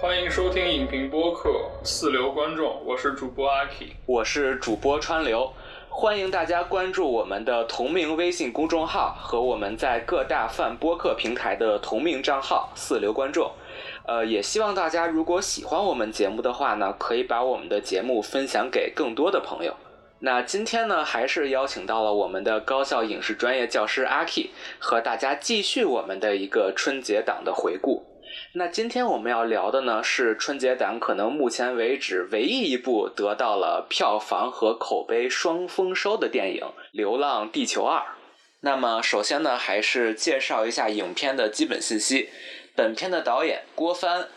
欢迎收听影评播客《四流观众》，我是主播阿 K，我是主播川流。欢迎大家关注我们的同名微信公众号和我们在各大泛播客平台的同名账号“四流观众”。呃，也希望大家如果喜欢我们节目的话呢，可以把我们的节目分享给更多的朋友。那今天呢，还是邀请到了我们的高校影视专业教师阿 K，和大家继续我们的一个春节档的回顾。那今天我们要聊的呢，是春节档可能目前为止唯一一部得到了票房和口碑双丰收的电影《流浪地球二》。那么首先呢，还是介绍一下影片的基本信息。本片的导演郭帆，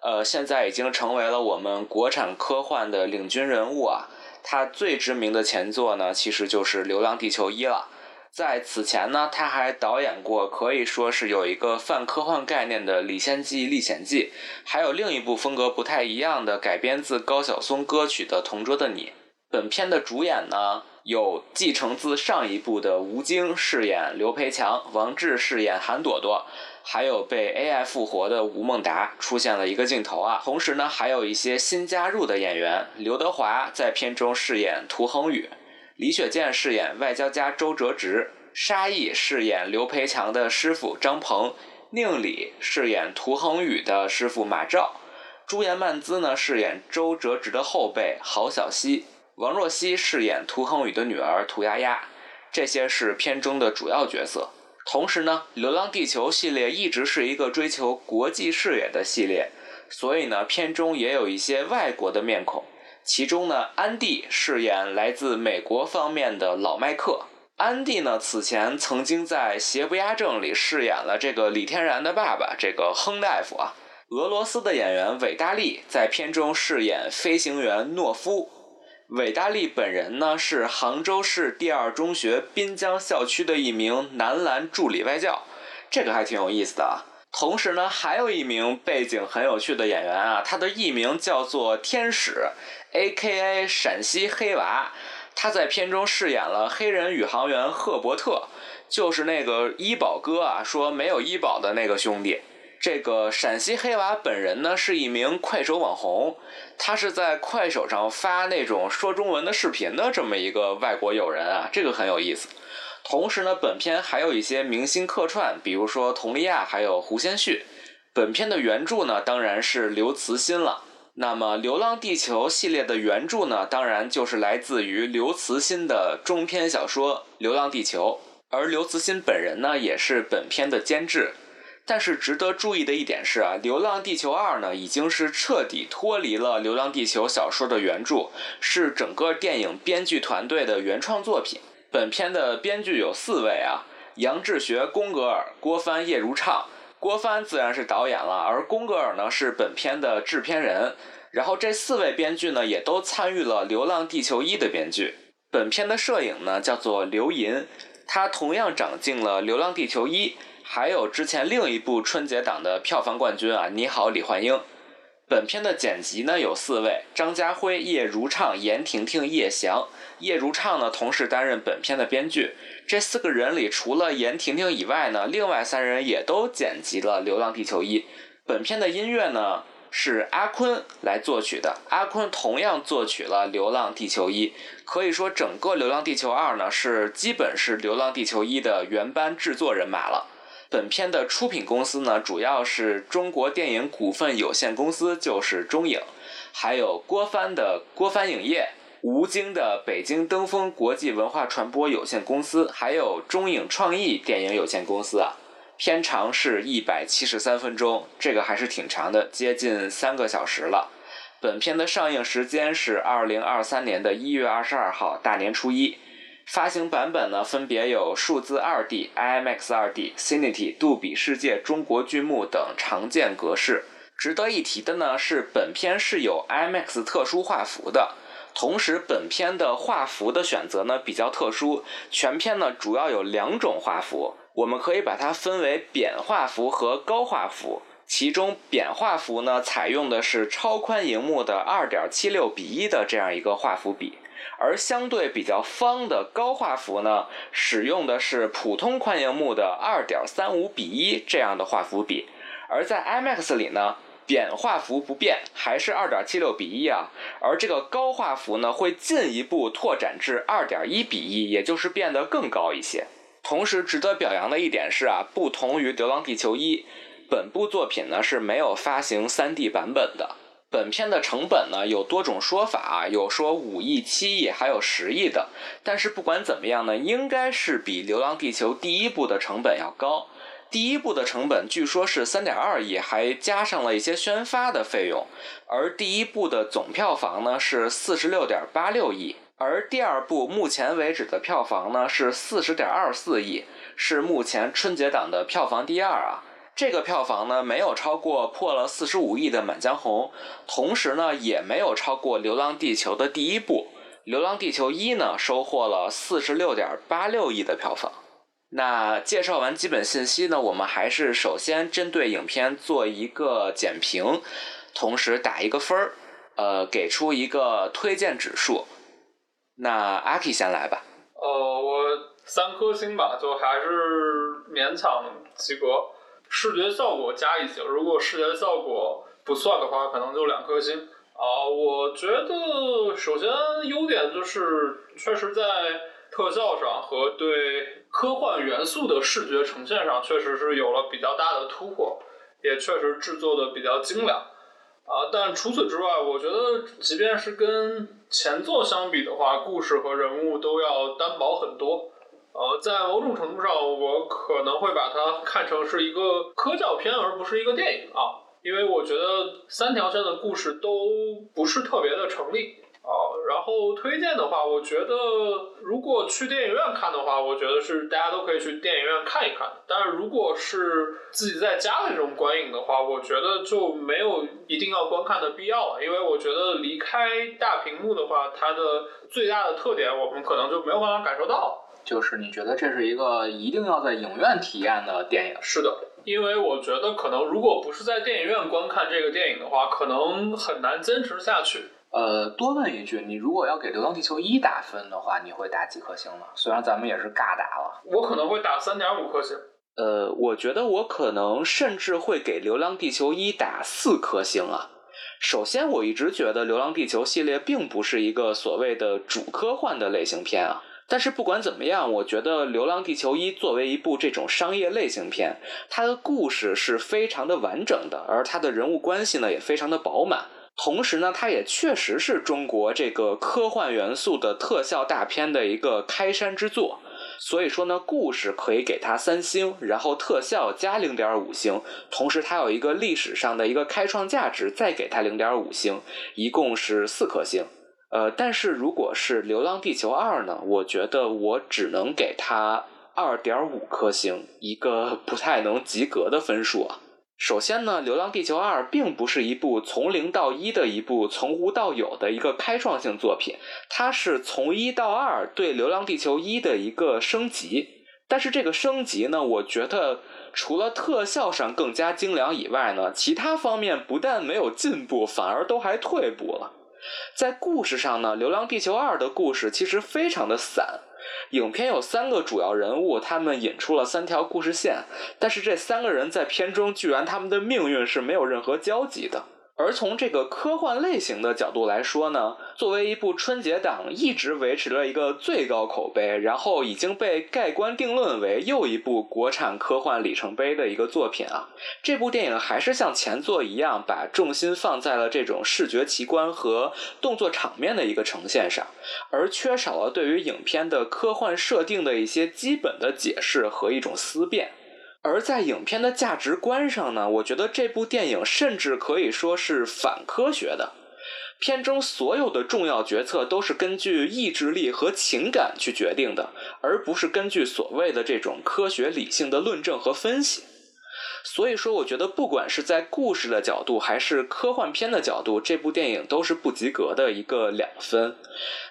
呃，现在已经成为了我们国产科幻的领军人物啊。他最知名的前作呢，其实就是《流浪地球一》了。在此前呢，他还导演过可以说是有一个泛科幻概念的《李仙记历险记》，还有另一部风格不太一样的改编自高晓松歌曲的《同桌的你》。本片的主演呢，有继承自上一部的吴京饰演刘培强，王志饰演韩朵朵。还有被 AI 复活的吴孟达出现了一个镜头啊，同时呢，还有一些新加入的演员，刘德华在片中饰演涂恒宇，李雪健饰演外交家周哲直，沙溢饰演刘培强的师傅张鹏，宁理饰演涂恒宇的师傅马照，朱颜曼姿呢饰演周哲直的后辈郝小西，王若曦饰演涂恒宇的女儿涂丫丫，这些是片中的主要角色。同时呢，《流浪地球》系列一直是一个追求国际视野的系列，所以呢，片中也有一些外国的面孔。其中呢，安迪饰演来自美国方面的老麦克。安迪呢，此前曾经在《邪不压正》里饰演了这个李天然的爸爸，这个亨大夫啊。俄罗斯的演员韦大利在片中饰演飞行员诺夫。韦大利本人呢是杭州市第二中学滨江校区的一名男篮助理外教，这个还挺有意思的啊。同时呢，还有一名背景很有趣的演员啊，他的艺名叫做天使，A.K.A. 陕西黑娃，他在片中饰演了黑人宇航员赫伯特，就是那个医保哥啊，说没有医保的那个兄弟。这个陕西黑娃本人呢是一名快手网红，他是在快手上发那种说中文的视频的这么一个外国友人啊，这个很有意思。同时呢，本片还有一些明星客串，比如说佟丽娅还有胡先煦。本片的原著呢当然是刘慈欣了。那么《流浪地球》系列的原著呢，当然就是来自于刘慈欣的中篇小说《流浪地球》，而刘慈欣本人呢也是本片的监制。但是值得注意的一点是啊，《流浪地球二》呢已经是彻底脱离了《流浪地球》小说的原著，是整个电影编剧团队的原创作品。本片的编剧有四位啊：杨志学、宫格尔、郭帆、叶如畅。郭帆自然是导演了，而宫格尔呢是本片的制片人。然后这四位编剧呢也都参与了《流浪地球一》的编剧。本片的摄影呢叫做刘银，他同样长进了《流浪地球一》。还有之前另一部春节档的票房冠军啊，你好，李焕英。本片的剪辑呢有四位：张家辉、叶如畅、严婷婷、叶翔。叶如畅呢同时担任本片的编剧。这四个人里，除了严婷婷以外呢，另外三人也都剪辑了《流浪地球一》。本片的音乐呢是阿坤来作曲的，阿坤同样作曲了《流浪地球一》。可以说，整个《流浪地球二》呢是基本是《流浪地球一》的原班制作人马了。本片的出品公司呢，主要是中国电影股份有限公司，就是中影，还有郭帆的郭帆影业，吴京的北京登峰国际文化传播有限公司，还有中影创意电影有限公司啊。片长是一百七十三分钟，这个还是挺长的，接近三个小时了。本片的上映时间是二零二三年的一月二十二号，大年初一。发行版本呢，分别有数字 2D、IMAX 2D、Cinity、杜比世界、中国剧目等常见格式。值得一提的呢是，本片是有 IMAX 特殊画幅的。同时，本片的画幅的选择呢比较特殊，全片呢主要有两种画幅，我们可以把它分为扁画幅和高画幅。其中扁画幅呢采用的是超宽荧幕的2.76比1的这样一个画幅比。而相对比较方的高画幅呢，使用的是普通宽荧幕的二点三五比一这样的画幅比，而在 IMAX 里呢，扁画幅不变，还是二点七六比一啊。而这个高画幅呢，会进一步拓展至二点一比一，也就是变得更高一些。同时值得表扬的一点是啊，不同于《流浪地球一》，本部作品呢是没有发行 3D 版本的。本片的成本呢有多种说法啊，有说五亿、七亿，还有十亿的。但是不管怎么样呢，应该是比《流浪地球》第一部的成本要高。第一部的成本据说是三点二亿，还加上了一些宣发的费用。而第一部的总票房呢是四十六点八六亿，而第二部目前为止的票房呢是四十点二四亿，是目前春节档的票房第二啊。这个票房呢没有超过破了四十五亿的《满江红》，同时呢也没有超过《流浪地球》的第一部《流浪地球一》呢收获了四十六点八六亿的票房。那介绍完基本信息呢，我们还是首先针对影片做一个简评，同时打一个分儿，呃，给出一个推荐指数。那阿 K 先来吧。呃，我三颗星吧，就还是勉强及格。视觉效果加一星，如果视觉效果不算的话，可能就两颗星。啊，我觉得首先优点就是确实在特效上和对。科幻元素的视觉呈现上，确实是有了比较大的突破，也确实制作的比较精良，啊，但除此之外，我觉得即便是跟前作相比的话，故事和人物都要单薄很多，呃，在某种程度上，我可能会把它看成是一个科教片，而不是一个电影啊，因为我觉得三条线的故事都不是特别的成立。啊，然后推荐的话，我觉得如果去电影院看的话，我觉得是大家都可以去电影院看一看。但是如果是自己在家的这种观影的话，我觉得就没有一定要观看的必要了，因为我觉得离开大屏幕的话，它的最大的特点我们可能就没有办法感受到。就是你觉得这是一个一定要在影院体验的电影？是的，因为我觉得可能如果不是在电影院观看这个电影的话，可能很难坚持下去。呃，多问一句，你如果要给《流浪地球一》打分的话，你会打几颗星呢？虽然咱们也是尬打了，我可能会打三点五颗星。呃，我觉得我可能甚至会给《流浪地球一》打四颗星啊。首先，我一直觉得《流浪地球》系列并不是一个所谓的主科幻的类型片啊。但是不管怎么样，我觉得《流浪地球一》作为一部这种商业类型片，它的故事是非常的完整的，而它的人物关系呢也非常的饱满。同时呢，它也确实是中国这个科幻元素的特效大片的一个开山之作，所以说呢，故事可以给它三星，然后特效加零点五星，同时它有一个历史上的一个开创价值，再给它零点五星，一共是四颗星。呃，但是如果是《流浪地球二》呢，我觉得我只能给它二点五颗星，一个不太能及格的分数啊。首先呢，《流浪地球二》并不是一部从零到一的一部从无到有的一个开创性作品，它是从一到二对《流浪地球一》的一个升级。但是这个升级呢，我觉得除了特效上更加精良以外呢，其他方面不但没有进步，反而都还退步了。在故事上呢，《流浪地球二》的故事其实非常的散。影片有三个主要人物，他们引出了三条故事线，但是这三个人在片中居然他们的命运是没有任何交集的。而从这个科幻类型的角度来说呢，作为一部春节档一直维持了一个最高口碑，然后已经被盖棺定论为又一部国产科幻里程碑的一个作品啊，这部电影还是像前作一样，把重心放在了这种视觉奇观和动作场面的一个呈现上，而缺少了对于影片的科幻设定的一些基本的解释和一种思辨。而在影片的价值观上呢，我觉得这部电影甚至可以说是反科学的。片中所有的重要决策都是根据意志力和情感去决定的，而不是根据所谓的这种科学理性的论证和分析。所以说，我觉得不管是在故事的角度，还是科幻片的角度，这部电影都是不及格的一个两分。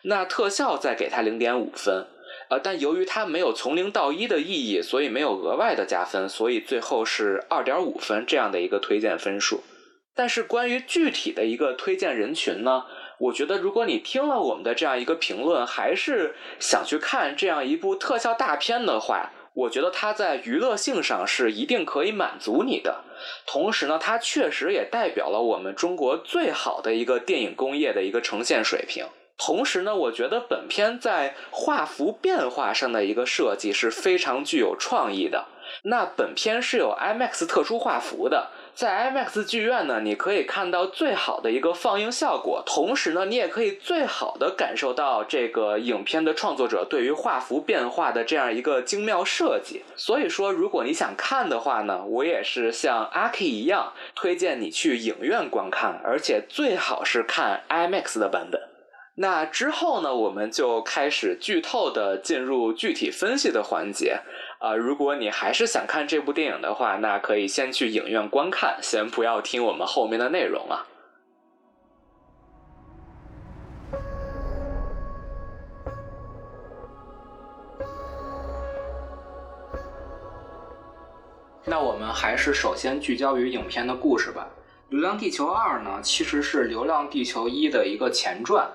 那特效再给它零点五分。呃，但由于它没有从零到一的意义，所以没有额外的加分，所以最后是二点五分这样的一个推荐分数。但是关于具体的一个推荐人群呢，我觉得如果你听了我们的这样一个评论，还是想去看这样一部特效大片的话，我觉得它在娱乐性上是一定可以满足你的。同时呢，它确实也代表了我们中国最好的一个电影工业的一个呈现水平。同时呢，我觉得本片在画幅变化上的一个设计是非常具有创意的。那本片是有 IMAX 特殊画幅的。在 IMAX 剧院呢，你可以看到最好的一个放映效果，同时呢，你也可以最好的感受到这个影片的创作者对于画幅变化的这样一个精妙设计。所以说，如果你想看的话呢，我也是像阿 K 一样，推荐你去影院观看，而且最好是看 IMAX 的版本。那之后呢，我们就开始剧透的进入具体分析的环节。啊，如果你还是想看这部电影的话，那可以先去影院观看，先不要听我们后面的内容啊。那我们还是首先聚焦于影片的故事吧。《流浪地球二》呢，其实是《流浪地球一》的一个前传。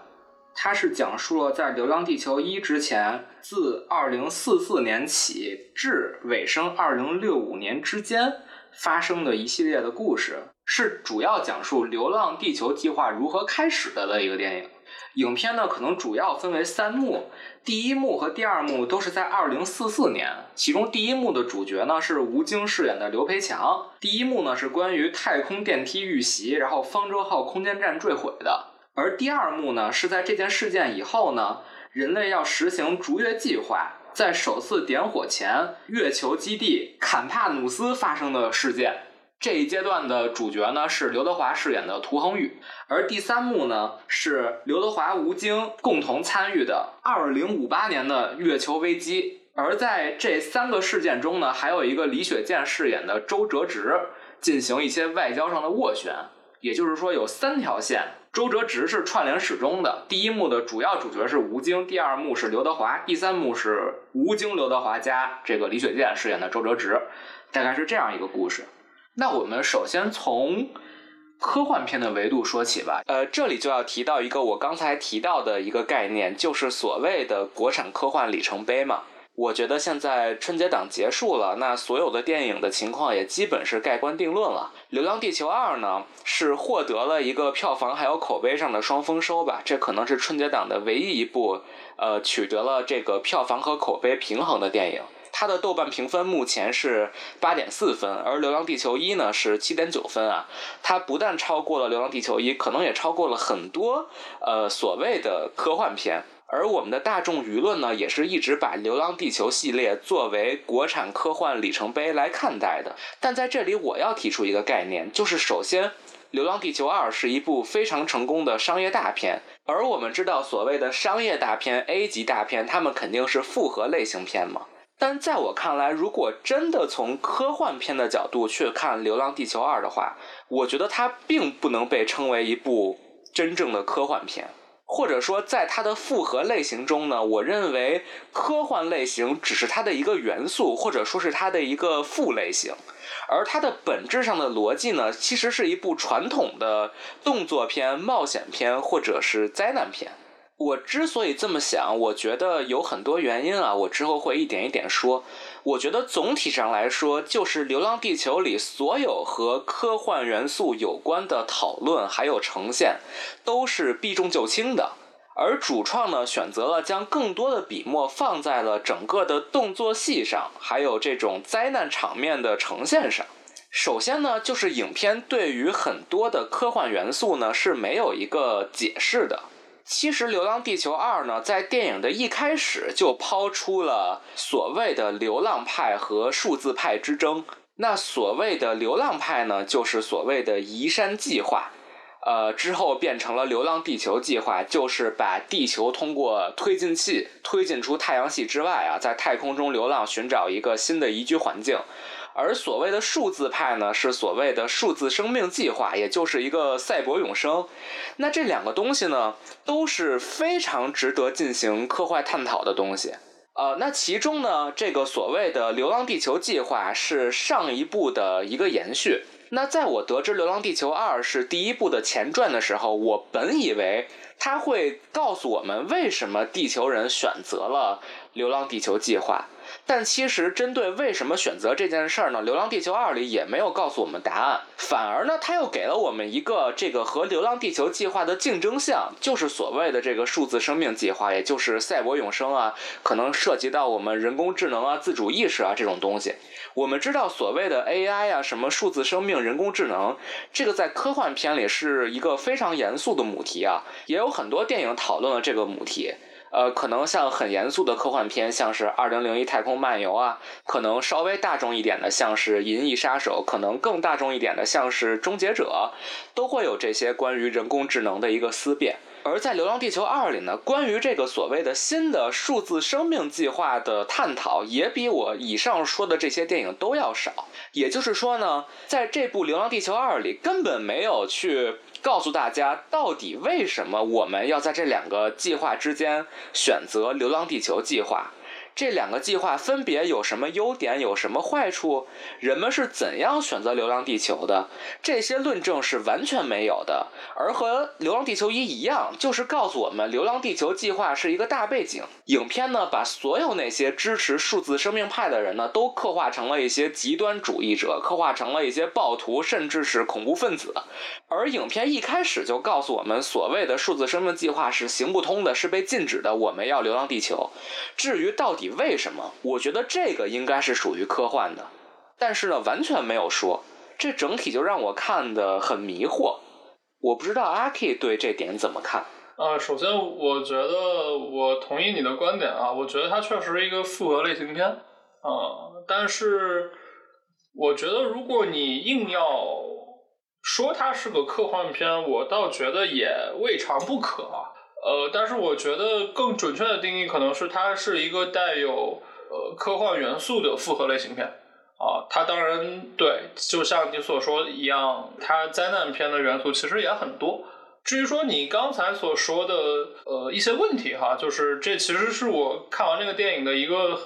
它是讲述了在《流浪地球一》之前，自2044年起至尾声2065年之间发生的一系列的故事，是主要讲述流浪地球计划如何开始的的一个电影。影片呢，可能主要分为三幕，第一幕和第二幕都是在2044年，其中第一幕的主角呢是吴京饰演的刘培强。第一幕呢是关于太空电梯遇袭，然后方舟号空间站坠毁的。而第二幕呢，是在这件事件以后呢，人类要实行逐月计划，在首次点火前，月球基地坎帕努斯发生的事件。这一阶段的主角呢是刘德华饰演的涂恒宇，而第三幕呢是刘德华、吴京共同参与的二零五八年的月球危机。而在这三个事件中呢，还有一个李雪健饰演的周哲直进行一些外交上的斡旋。也就是说，有三条线，周哲直是串联始终的。第一幕的主要主角是吴京，第二幕是刘德华，第三幕是吴京、刘德华加这个李雪健饰演的周哲直，大概是这样一个故事。那我们首先从科幻片的维度说起吧。呃，这里就要提到一个我刚才提到的一个概念，就是所谓的国产科幻里程碑嘛。我觉得现在春节档结束了，那所有的电影的情况也基本是盖棺定论了。《流浪地球二》呢是获得了一个票房还有口碑上的双丰收吧，这可能是春节档的唯一一部呃取得了这个票房和口碑平衡的电影。它的豆瓣评分目前是八点四分，而《流浪地球一》呢是七点九分啊。它不但超过了《流浪地球一》，可能也超过了很多呃所谓的科幻片。而我们的大众舆论呢，也是一直把《流浪地球》系列作为国产科幻里程碑来看待的。但在这里，我要提出一个概念，就是首先，《流浪地球二》是一部非常成功的商业大片。而我们知道，所谓的商业大片、A 级大片，他们肯定是复合类型片嘛。但在我看来，如果真的从科幻片的角度去看《流浪地球二》的话，我觉得它并不能被称为一部真正的科幻片。或者说，在它的复合类型中呢，我认为科幻类型只是它的一个元素，或者说是它的一个副类型，而它的本质上的逻辑呢，其实是一部传统的动作片、冒险片或者是灾难片。我之所以这么想，我觉得有很多原因啊，我之后会一点一点说。我觉得总体上来说，就是《流浪地球》里所有和科幻元素有关的讨论还有呈现，都是避重就轻的。而主创呢，选择了将更多的笔墨放在了整个的动作戏上，还有这种灾难场面的呈现上。首先呢，就是影片对于很多的科幻元素呢是没有一个解释的。其实，《流浪地球二》呢，在电影的一开始就抛出了所谓的流浪派和数字派之争。那所谓的流浪派呢，就是所谓的移山计划，呃，之后变成了流浪地球计划，就是把地球通过推进器推进出太阳系之外啊，在太空中流浪，寻找一个新的宜居环境。而所谓的数字派呢，是所谓的数字生命计划，也就是一个赛博永生。那这两个东西呢，都是非常值得进行科幻探讨的东西。呃，那其中呢，这个所谓的《流浪地球》计划是上一部的一个延续。那在我得知《流浪地球二》是第一部的前传的时候，我本以为他会告诉我们为什么地球人选择了《流浪地球》计划。但其实针对为什么选择这件事儿呢，《流浪地球二》里也没有告诉我们答案，反而呢，他又给了我们一个这个和《流浪地球》计划的竞争项，就是所谓的这个数字生命计划，也就是赛博永生啊，可能涉及到我们人工智能啊、自主意识啊这种东西。我们知道所谓的 AI 啊，什么数字生命、人工智能，这个在科幻片里是一个非常严肃的母题啊，也有很多电影讨论了这个母题。呃，可能像很严肃的科幻片，像是《二零零一太空漫游》啊，可能稍微大众一点的，像是《银翼杀手》，可能更大众一点的，像是《终结者》，都会有这些关于人工智能的一个思辨。而在《流浪地球二》里呢，关于这个所谓的新的数字生命计划的探讨，也比我以上说的这些电影都要少。也就是说呢，在这部《流浪地球二》里，根本没有去告诉大家到底为什么我们要在这两个计划之间选择《流浪地球》计划。这两个计划分别有什么优点，有什么坏处？人们是怎样选择《流浪地球》的？这些论证是完全没有的。而和《流浪地球一》一样，就是告诉我们，《流浪地球》计划是一个大背景。影片呢，把所有那些支持数字生命派的人呢，都刻画成了一些极端主义者，刻画成了一些暴徒，甚至是恐怖分子。而影片一开始就告诉我们，所谓的数字生命计划是行不通的，是被禁止的。我们要《流浪地球》。至于到底为什么，我觉得这个应该是属于科幻的，但是呢，完全没有说，这整体就让我看的很迷惑。我不知道阿 K 对这点怎么看？呃，首先我觉得我同意你的观点啊，我觉得它确实是一个复合类型片啊，但是我觉得如果你硬要说它是个科幻片，我倒觉得也未尝不可。呃，但是我觉得更准确的定义可能是它是一个带有呃科幻元素的复合类型片啊。它当然对，就像你所说一样，它灾难片的元素其实也很多。至于说你刚才所说的呃一些问题哈，就是这其实是我看完这个电影的一个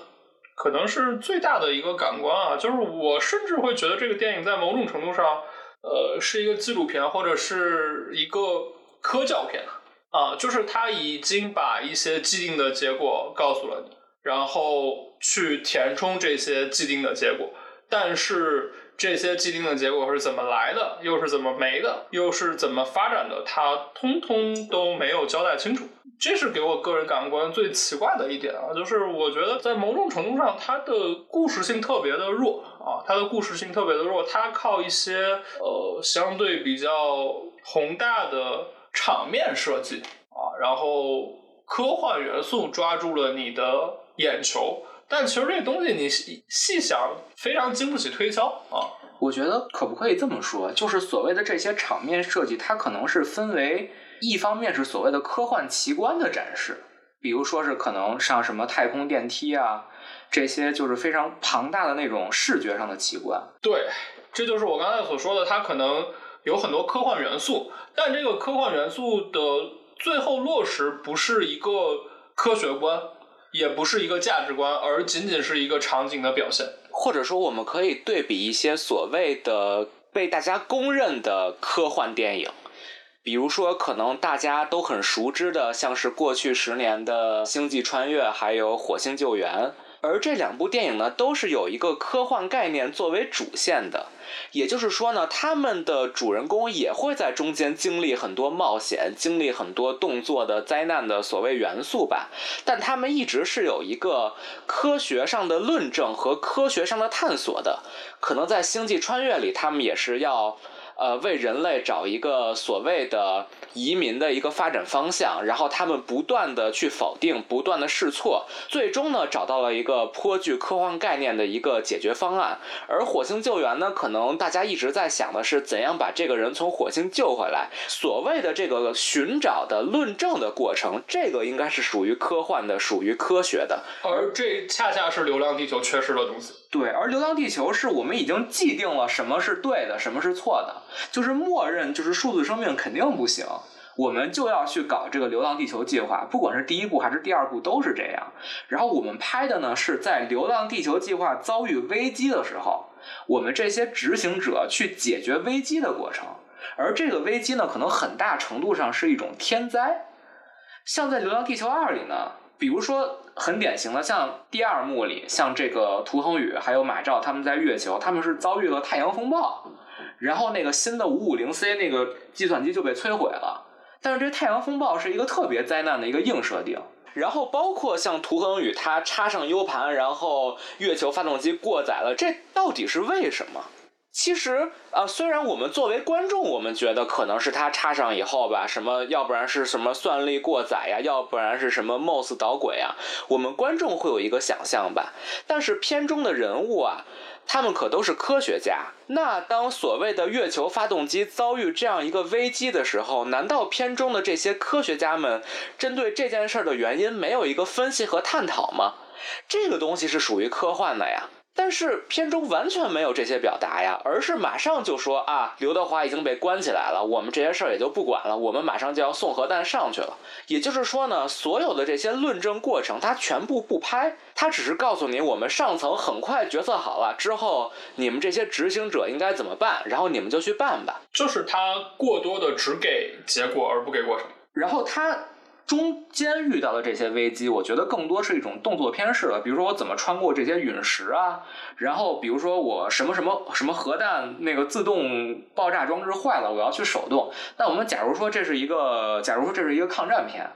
可能是最大的一个感官啊，就是我甚至会觉得这个电影在某种程度上呃是一个纪录片或者是一个科教片。啊，就是他已经把一些既定的结果告诉了你，然后去填充这些既定的结果。但是这些既定的结果是怎么来的，又是怎么没的，又是怎么发展的，他通通都没有交代清楚。这是给我个人感官最奇怪的一点啊，就是我觉得在某种程度上，它的故事性特别的弱啊，它的故事性特别的弱，它靠一些呃相对比较宏大的。场面设计啊，然后科幻元素抓住了你的眼球，但其实这东西你细细想，非常经不起推敲啊。我觉得可不可以这么说，就是所谓的这些场面设计，它可能是分为一方面是所谓的科幻奇观的展示，比如说是可能上什么太空电梯啊，这些就是非常庞大的那种视觉上的奇观。对，这就是我刚才所说的，它可能。有很多科幻元素，但这个科幻元素的最后落实不是一个科学观，也不是一个价值观，而仅仅是一个场景的表现。或者说，我们可以对比一些所谓的被大家公认的科幻电影，比如说可能大家都很熟知的，像是过去十年的《星际穿越》还有《火星救援》。而这两部电影呢，都是有一个科幻概念作为主线的，也就是说呢，他们的主人公也会在中间经历很多冒险，经历很多动作的灾难的所谓元素吧，但他们一直是有一个科学上的论证和科学上的探索的，可能在《星际穿越》里，他们也是要。呃，为人类找一个所谓的移民的一个发展方向，然后他们不断的去否定，不断的试错，最终呢找到了一个颇具科幻概念的一个解决方案。而火星救援呢，可能大家一直在想的是怎样把这个人从火星救回来。所谓的这个寻找的论证的过程，这个应该是属于科幻的，属于科学的。而这恰恰是《流浪地球》缺失的东西。对，而《流浪地球》是我们已经既定了什么是对的，什么是错的，就是默认就是数字生命肯定不行，我们就要去搞这个《流浪地球》计划，不管是第一部还是第二部都是这样。然后我们拍的呢是在《流浪地球》计划遭遇危机的时候，我们这些执行者去解决危机的过程，而这个危机呢可能很大程度上是一种天灾，像在《流浪地球二》里呢，比如说。很典型的，像第二幕里，像这个涂恒宇还有马照他们在月球，他们是遭遇了太阳风暴，然后那个新的五五零 C 那个计算机就被摧毁了。但是这太阳风暴是一个特别灾难的一个硬设定。然后包括像涂恒宇他插上 U 盘，然后月球发动机过载了，这到底是为什么？其实啊，虽然我们作为观众，我们觉得可能是他插上以后吧，什么要不然是什么算力过载呀，要不然是什么 MOS 导轨啊，我们观众会有一个想象吧。但是片中的人物啊，他们可都是科学家。那当所谓的月球发动机遭遇这样一个危机的时候，难道片中的这些科学家们针对这件事儿的原因没有一个分析和探讨吗？这个东西是属于科幻的呀。但是片中完全没有这些表达呀，而是马上就说啊，刘德华已经被关起来了，我们这些事儿也就不管了，我们马上就要送核弹上去了。也就是说呢，所有的这些论证过程，他全部不拍，他只是告诉你，我们上层很快决策好了之后，你们这些执行者应该怎么办，然后你们就去办吧。就是他过多的只给结果而不给过程，然后他。中间遇到的这些危机，我觉得更多是一种动作片式的，比如说我怎么穿过这些陨石啊，然后比如说我什么什么什么核弹那个自动爆炸装置坏了，我要去手动。那我们假如说这是一个，假如说这是一个抗战片，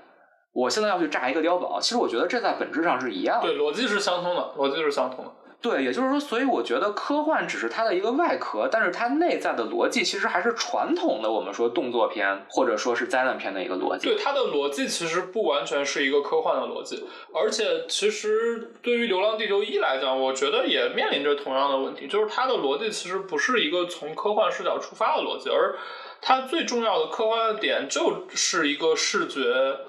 我现在要去炸一个碉堡，其实我觉得这在本质上是一样的，对，逻辑是相通的，逻辑是相通的。对，也就是说，所以我觉得科幻只是它的一个外壳，但是它内在的逻辑其实还是传统的我们说动作片或者说是灾难片的一个逻辑。对，它的逻辑其实不完全是一个科幻的逻辑，而且其实对于《流浪地球一》来讲，我觉得也面临着同样的问题，就是它的逻辑其实不是一个从科幻视角出发的逻辑，而它最重要的科幻的点就是一个视觉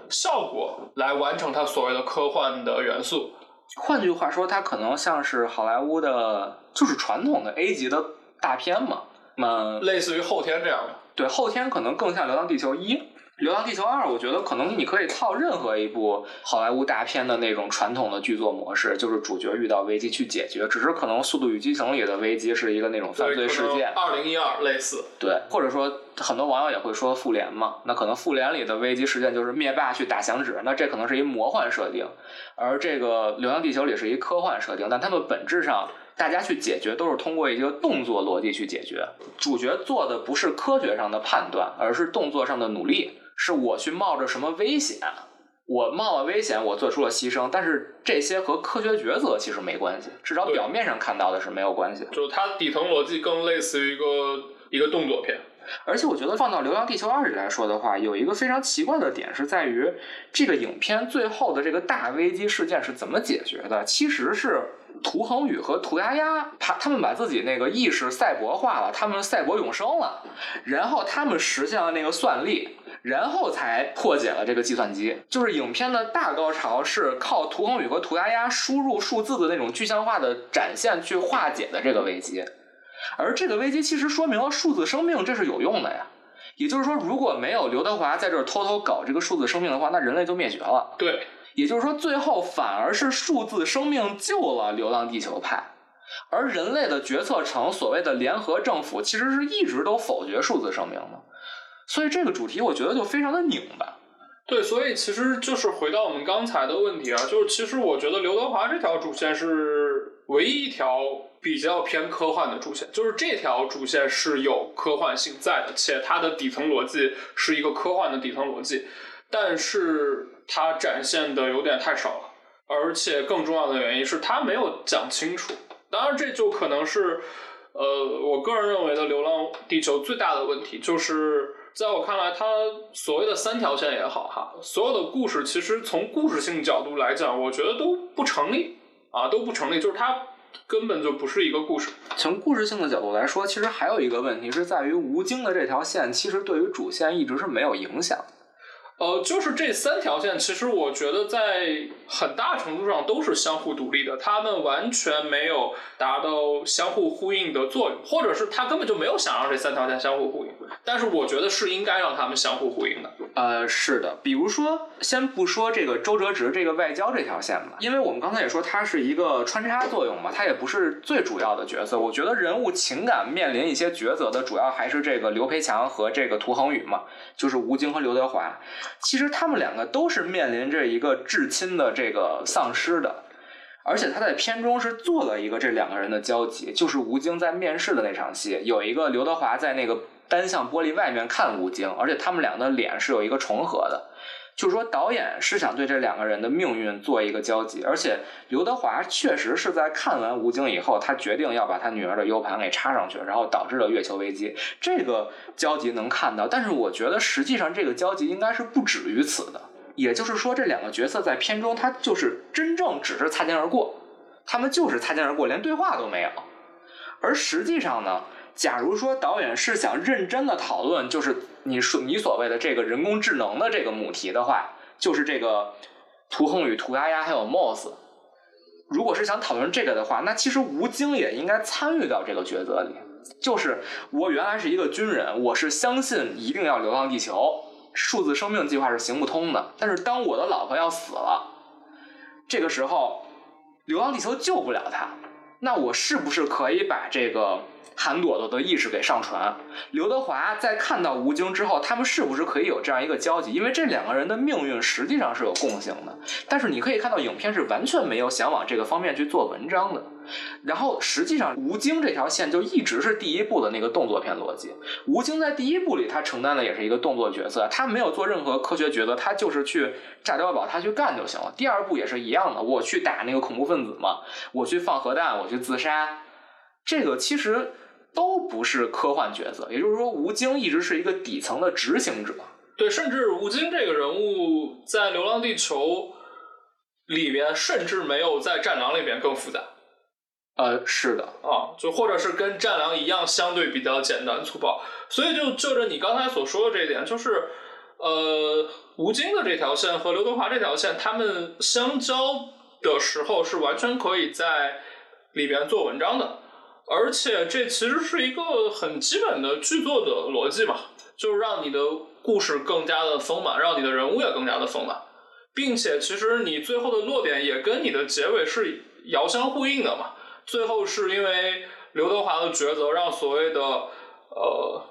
效果来完成它所谓的科幻的元素。换句话说，它可能像是好莱坞的，就是传统的 A 级的大片嘛，那类似于后天这样的。对，后天可能更像《流浪地球一》。《流浪地球二》，我觉得可能你可以套任何一部好莱坞大片的那种传统的剧作模式，就是主角遇到危机去解决，只是可能《速度与激情》里的危机是一个那种犯罪事件。二零一二类似。对，或者说很多网友也会说《复联》嘛，那可能《复联》里的危机事件就是灭霸去打响指，那这可能是一魔幻设定，而这个《流浪地球》里是一科幻设定，但他们本质上大家去解决都是通过一个动作逻辑去解决，主角做的不是科学上的判断，而是动作上的努力。是我去冒着什么危险？我冒了危险，我做出了牺牲，但是这些和科学抉择其实没关系，至少表面上看到的是没有关系。就它底层逻辑更类似于一个一个动作片。而且我觉得放到《流浪地球二》里来说的话，有一个非常奇怪的点是在于，这个影片最后的这个大危机事件是怎么解决的？其实是涂恒宇和涂丫丫，他他们把自己那个意识赛博化了，他们赛博永生了，然后他们实现了那个算力。然后才破解了这个计算机，就是影片的大高潮是靠涂恒宇和涂丫丫输入数字的那种具象化的展现去化解的这个危机，而这个危机其实说明了数字生命这是有用的呀。也就是说，如果没有刘德华在这儿偷偷搞这个数字生命的话，那人类就灭绝了。对，也就是说，最后反而是数字生命救了流浪地球派，而人类的决策层所谓的联合政府其实是一直都否决数字生命的。所以这个主题我觉得就非常的拧巴，对，所以其实就是回到我们刚才的问题啊，就是其实我觉得刘德华这条主线是唯一一条比较偏科幻的主线，就是这条主线是有科幻性在的，且它的底层逻辑是一个科幻的底层逻辑，但是它展现的有点太少了，而且更重要的原因是它没有讲清楚，当然这就可能是呃我个人认为的《流浪地球》最大的问题就是。在我看来，它所谓的三条线也好哈，所有的故事其实从故事性角度来讲，我觉得都不成立啊，都不成立，就是它根本就不是一个故事。从故事性的角度来说，其实还有一个问题是在于吴京的这条线，其实对于主线一直是没有影响的。呃，就是这三条线，其实我觉得在很大程度上都是相互独立的，他们完全没有达到相互呼应的作用，或者是他根本就没有想让这三条线相互呼应。但是我觉得是应该让他们相互呼应的。呃，是的，比如说，先不说这个周哲直这个外交这条线吧，因为我们刚才也说它是一个穿插作用嘛，它也不是最主要的角色。我觉得人物情感面临一些抉择的主要还是这个刘培强和这个涂恒宇嘛，就是吴京和刘德华。其实他们两个都是面临着一个至亲的这个丧失的。而且他在片中是做了一个这两个人的交集，就是吴京在面试的那场戏，有一个刘德华在那个单向玻璃外面看吴京，而且他们俩的脸是有一个重合的，就是说导演是想对这两个人的命运做一个交集，而且刘德华确实是在看完吴京以后，他决定要把他女儿的 U 盘给插上去，然后导致了月球危机，这个交集能看到，但是我觉得实际上这个交集应该是不止于此的。也就是说，这两个角色在片中，他就是真正只是擦肩而过，他们就是擦肩而过，连对话都没有。而实际上呢，假如说导演是想认真的讨论，就是你说你所谓的这个人工智能的这个母题的话，就是这个涂恒宇、涂鸦鸦还有 Moss，如果是想讨论这个的话，那其实吴京也应该参与到这个抉择里。就是我原来是一个军人，我是相信一定要流浪地球。数字生命计划是行不通的，但是当我的老婆要死了，这个时候，流浪地球救不了他，那我是不是可以把这个？韩朵朵的意识给上传，刘德华在看到吴京之后，他们是不是可以有这样一个交集？因为这两个人的命运实际上是有共性的，但是你可以看到影片是完全没有想往这个方面去做文章的。然后实际上吴京这条线就一直是第一部的那个动作片逻辑。吴京在第一部里他承担的也是一个动作角色，他没有做任何科学抉择，他就是去炸碉堡，他去干就行了。第二部也是一样的，我去打那个恐怖分子嘛，我去放核弹，我去自杀，这个其实。都不是科幻角色，也就是说，吴京一直是一个底层的执行者。对，甚至吴京这个人物在《流浪地球》里边，甚至没有在《战狼》里边更复杂。呃，是的，啊，就或者是跟《战狼》一样，相对比较简单粗暴。所以，就就着你刚才所说的这一点，就是呃，吴京的这条线和刘德华这条线，他们相交的时候，是完全可以在里边做文章的。而且这其实是一个很基本的剧作的逻辑嘛，就是让你的故事更加的丰满，让你的人物也更加的丰满，并且其实你最后的落点也跟你的结尾是遥相呼应的嘛。最后是因为刘德华的抉择，让所谓的呃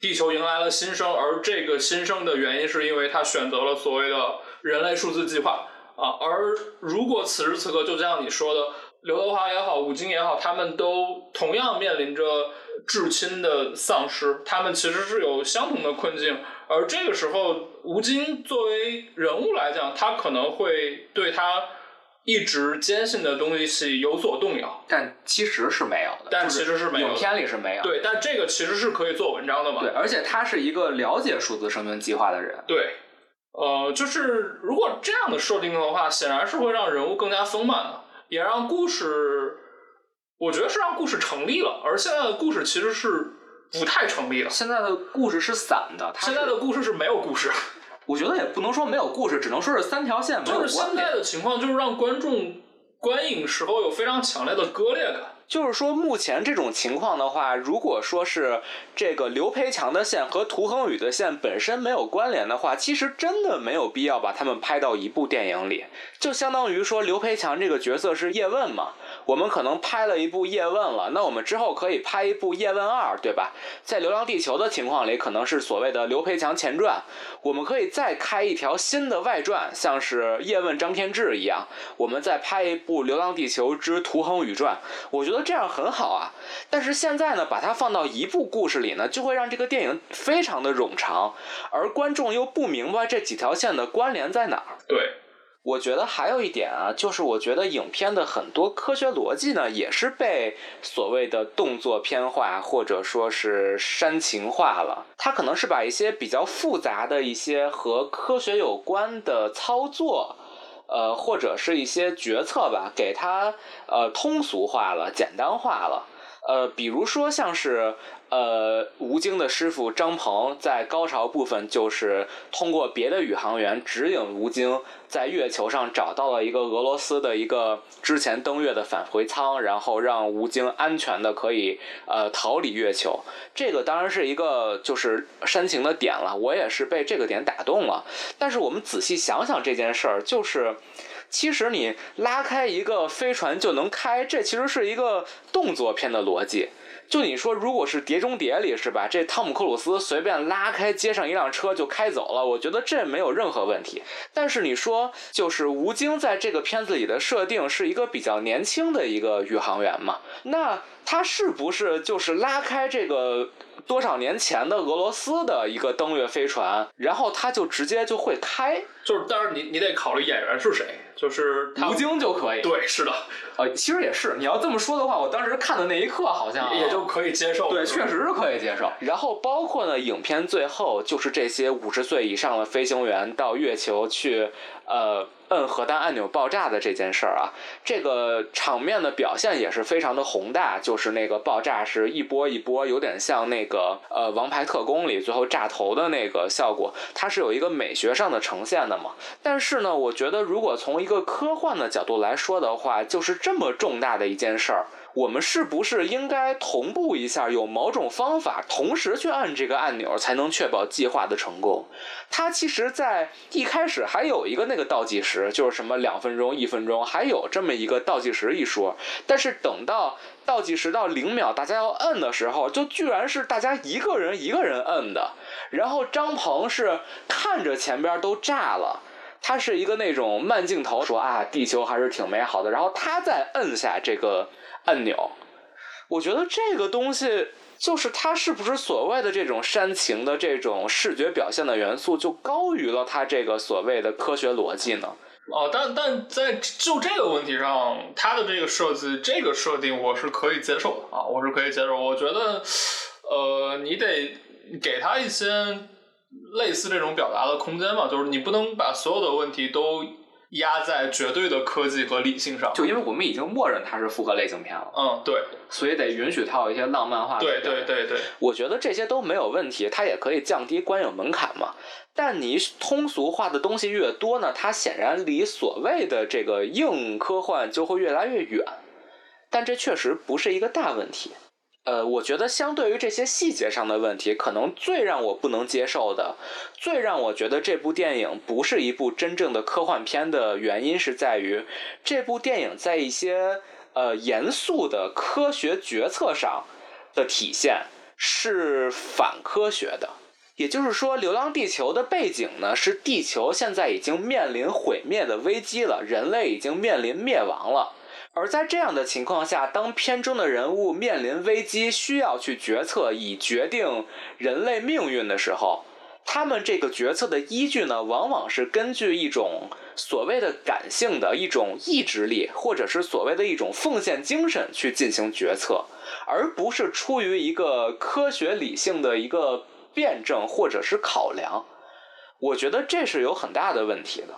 地球迎来了新生，而这个新生的原因是因为他选择了所谓的人类数字计划啊。而如果此时此刻就像你说的。刘德华也好，吴京也好，他们都同样面临着至亲的丧失，他们其实是有相同的困境。而这个时候，吴京作为人物来讲，他可能会对他一直坚信的东西有所动摇，但其实是没有的。但其实是没有，影片里是没有。对，但这个其实是可以做文章的嘛？对，而且他是一个了解数字生命计划的人。对，呃，就是如果这样的设定的话，显然是会让人物更加丰满的。也让故事，我觉得是让故事成立了，而现在的故事其实是不太成立了。现在的故事是散的，现在的故事是没有故事。我觉得也不能说没有故事，只能说是三条线没有就是现在的情况，就是让观众观影时候有非常强烈的割裂感。就是说，目前这种情况的话，如果说是这个刘培强的线和涂恒宇的线本身没有关联的话，其实真的没有必要把他们拍到一部电影里。就相当于说，刘培强这个角色是叶问嘛。我们可能拍了一部叶问了，那我们之后可以拍一部叶问二，对吧？在《流浪地球》的情况里，可能是所谓的刘培强前传，我们可以再开一条新的外传，像是叶问张天志一样，我们再拍一部《流浪地球之图恒宇传》，我觉得这样很好啊。但是现在呢，把它放到一部故事里呢，就会让这个电影非常的冗长，而观众又不明白这几条线的关联在哪儿。对。我觉得还有一点啊，就是我觉得影片的很多科学逻辑呢，也是被所谓的动作片化或者说是煽情化了。它可能是把一些比较复杂的一些和科学有关的操作，呃，或者是一些决策吧，给它呃通俗化了、简单化了。呃，比如说像是呃吴京的师傅张鹏在高潮部分就是通过别的宇航员指引吴京在月球上找到了一个俄罗斯的一个之前登月的返回舱，然后让吴京安全的可以呃逃离月球。这个当然是一个就是煽情的点了，我也是被这个点打动了。但是我们仔细想想这件事儿，就是。其实你拉开一个飞船就能开，这其实是一个动作片的逻辑。就你说，如果是《碟中谍》里是吧？这汤姆克鲁斯随便拉开接上一辆车就开走了，我觉得这没有任何问题。但是你说，就是吴京在这个片子里的设定是一个比较年轻的一个宇航员嘛？那他是不是就是拉开这个？多少年前的俄罗斯的一个登月飞船，然后它就直接就会开，就是，当然你你得考虑演员是谁，就是吴京就可以。对，是的，呃，其实也是，你要这么说的话，我当时看的那一刻好像也就可以接受。对，确实是可以接受。然后包括呢，影片最后就是这些五十岁以上的飞行员到月球去，呃。摁核弹按钮爆炸的这件事儿啊，这个场面的表现也是非常的宏大，就是那个爆炸是一波一波，有点像那个呃《王牌特工》里最后炸头的那个效果，它是有一个美学上的呈现的嘛。但是呢，我觉得如果从一个科幻的角度来说的话，就是这么重大的一件事儿。我们是不是应该同步一下，有某种方法同时去按这个按钮，才能确保计划的成功？它其实，在一开始还有一个那个倒计时，就是什么两分钟、一分钟，还有这么一个倒计时一说。但是等到倒计时到零秒，大家要摁的时候，就居然是大家一个人一个人摁的。然后张鹏是看着前边都炸了，他是一个那种慢镜头，说啊，地球还是挺美好的。然后他再摁下这个。按钮，我觉得这个东西就是它是不是所谓的这种煽情的这种视觉表现的元素，就高于了它这个所谓的科学逻辑呢？哦，但但在就这个问题上，它的这个设计，这个设定我是可以接受的啊，我是可以接受。我觉得，呃，你得给他一些类似这种表达的空间吧，就是你不能把所有的问题都。压在绝对的科技和理性上，就因为我们已经默认它是复合类型片了。嗯，对，所以得允许它有一些浪漫化。对对对对，我觉得这些都没有问题，它也可以降低观影门槛嘛。但你通俗化的东西越多呢，它显然离所谓的这个硬科幻就会越来越远。但这确实不是一个大问题。呃，我觉得相对于这些细节上的问题，可能最让我不能接受的，最让我觉得这部电影不是一部真正的科幻片的原因，是在于这部电影在一些呃严肃的科学决策上的体现是反科学的。也就是说，《流浪地球》的背景呢，是地球现在已经面临毁灭的危机了，人类已经面临灭亡了。而在这样的情况下，当片中的人物面临危机，需要去决策以决定人类命运的时候，他们这个决策的依据呢，往往是根据一种所谓的感性的一种意志力，或者是所谓的一种奉献精神去进行决策，而不是出于一个科学理性的一个辩证或者是考量。我觉得这是有很大的问题的。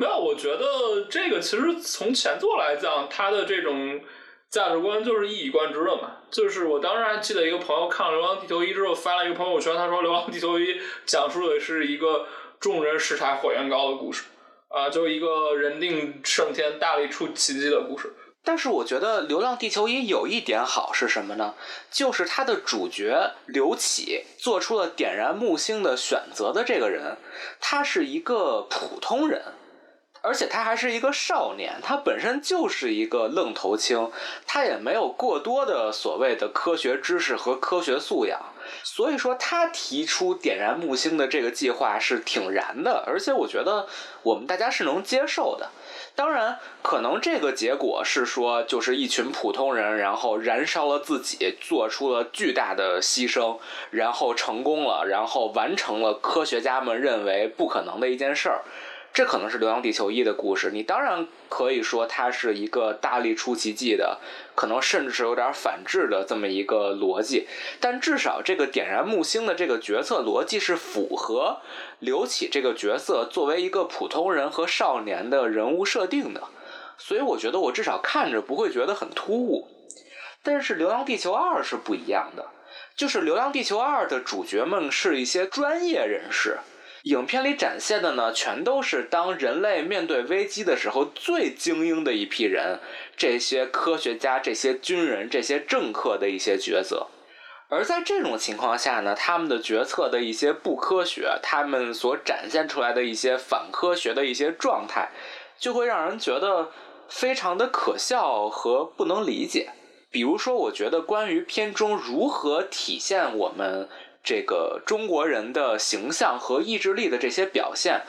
没有，我觉得这个其实从前作来讲，他的这种价值观就是一以贯之的嘛。就是我当时还记得一个朋友看了《流浪地球一》之后发了一个朋友圈，他说《流浪地球一》讲述的是一个众人拾柴火焰高的故事，啊，就一个人定胜天、大力出奇迹的故事。但是我觉得《流浪地球一》有一点好是什么呢？就是他的主角刘启做出了点燃木星的选择的这个人，他是一个普通人。而且他还是一个少年，他本身就是一个愣头青，他也没有过多的所谓的科学知识和科学素养，所以说他提出点燃木星的这个计划是挺燃的，而且我觉得我们大家是能接受的。当然，可能这个结果是说，就是一群普通人，然后燃烧了自己，做出了巨大的牺牲，然后成功了，然后完成了科学家们认为不可能的一件事儿。这可能是《流浪地球一》的故事，你当然可以说它是一个大力出奇迹的，可能甚至是有点反制的这么一个逻辑，但至少这个点燃木星的这个决策逻辑是符合刘启这个角色作为一个普通人和少年的人物设定的，所以我觉得我至少看着不会觉得很突兀。但是《流浪地球二》是不一样的，就是《流浪地球二》的主角们是一些专业人士。影片里展现的呢，全都是当人类面对危机的时候最精英的一批人，这些科学家、这些军人、这些政客的一些抉择。而在这种情况下呢，他们的决策的一些不科学，他们所展现出来的一些反科学的一些状态，就会让人觉得非常的可笑和不能理解。比如说，我觉得关于片中如何体现我们。这个中国人的形象和意志力的这些表现，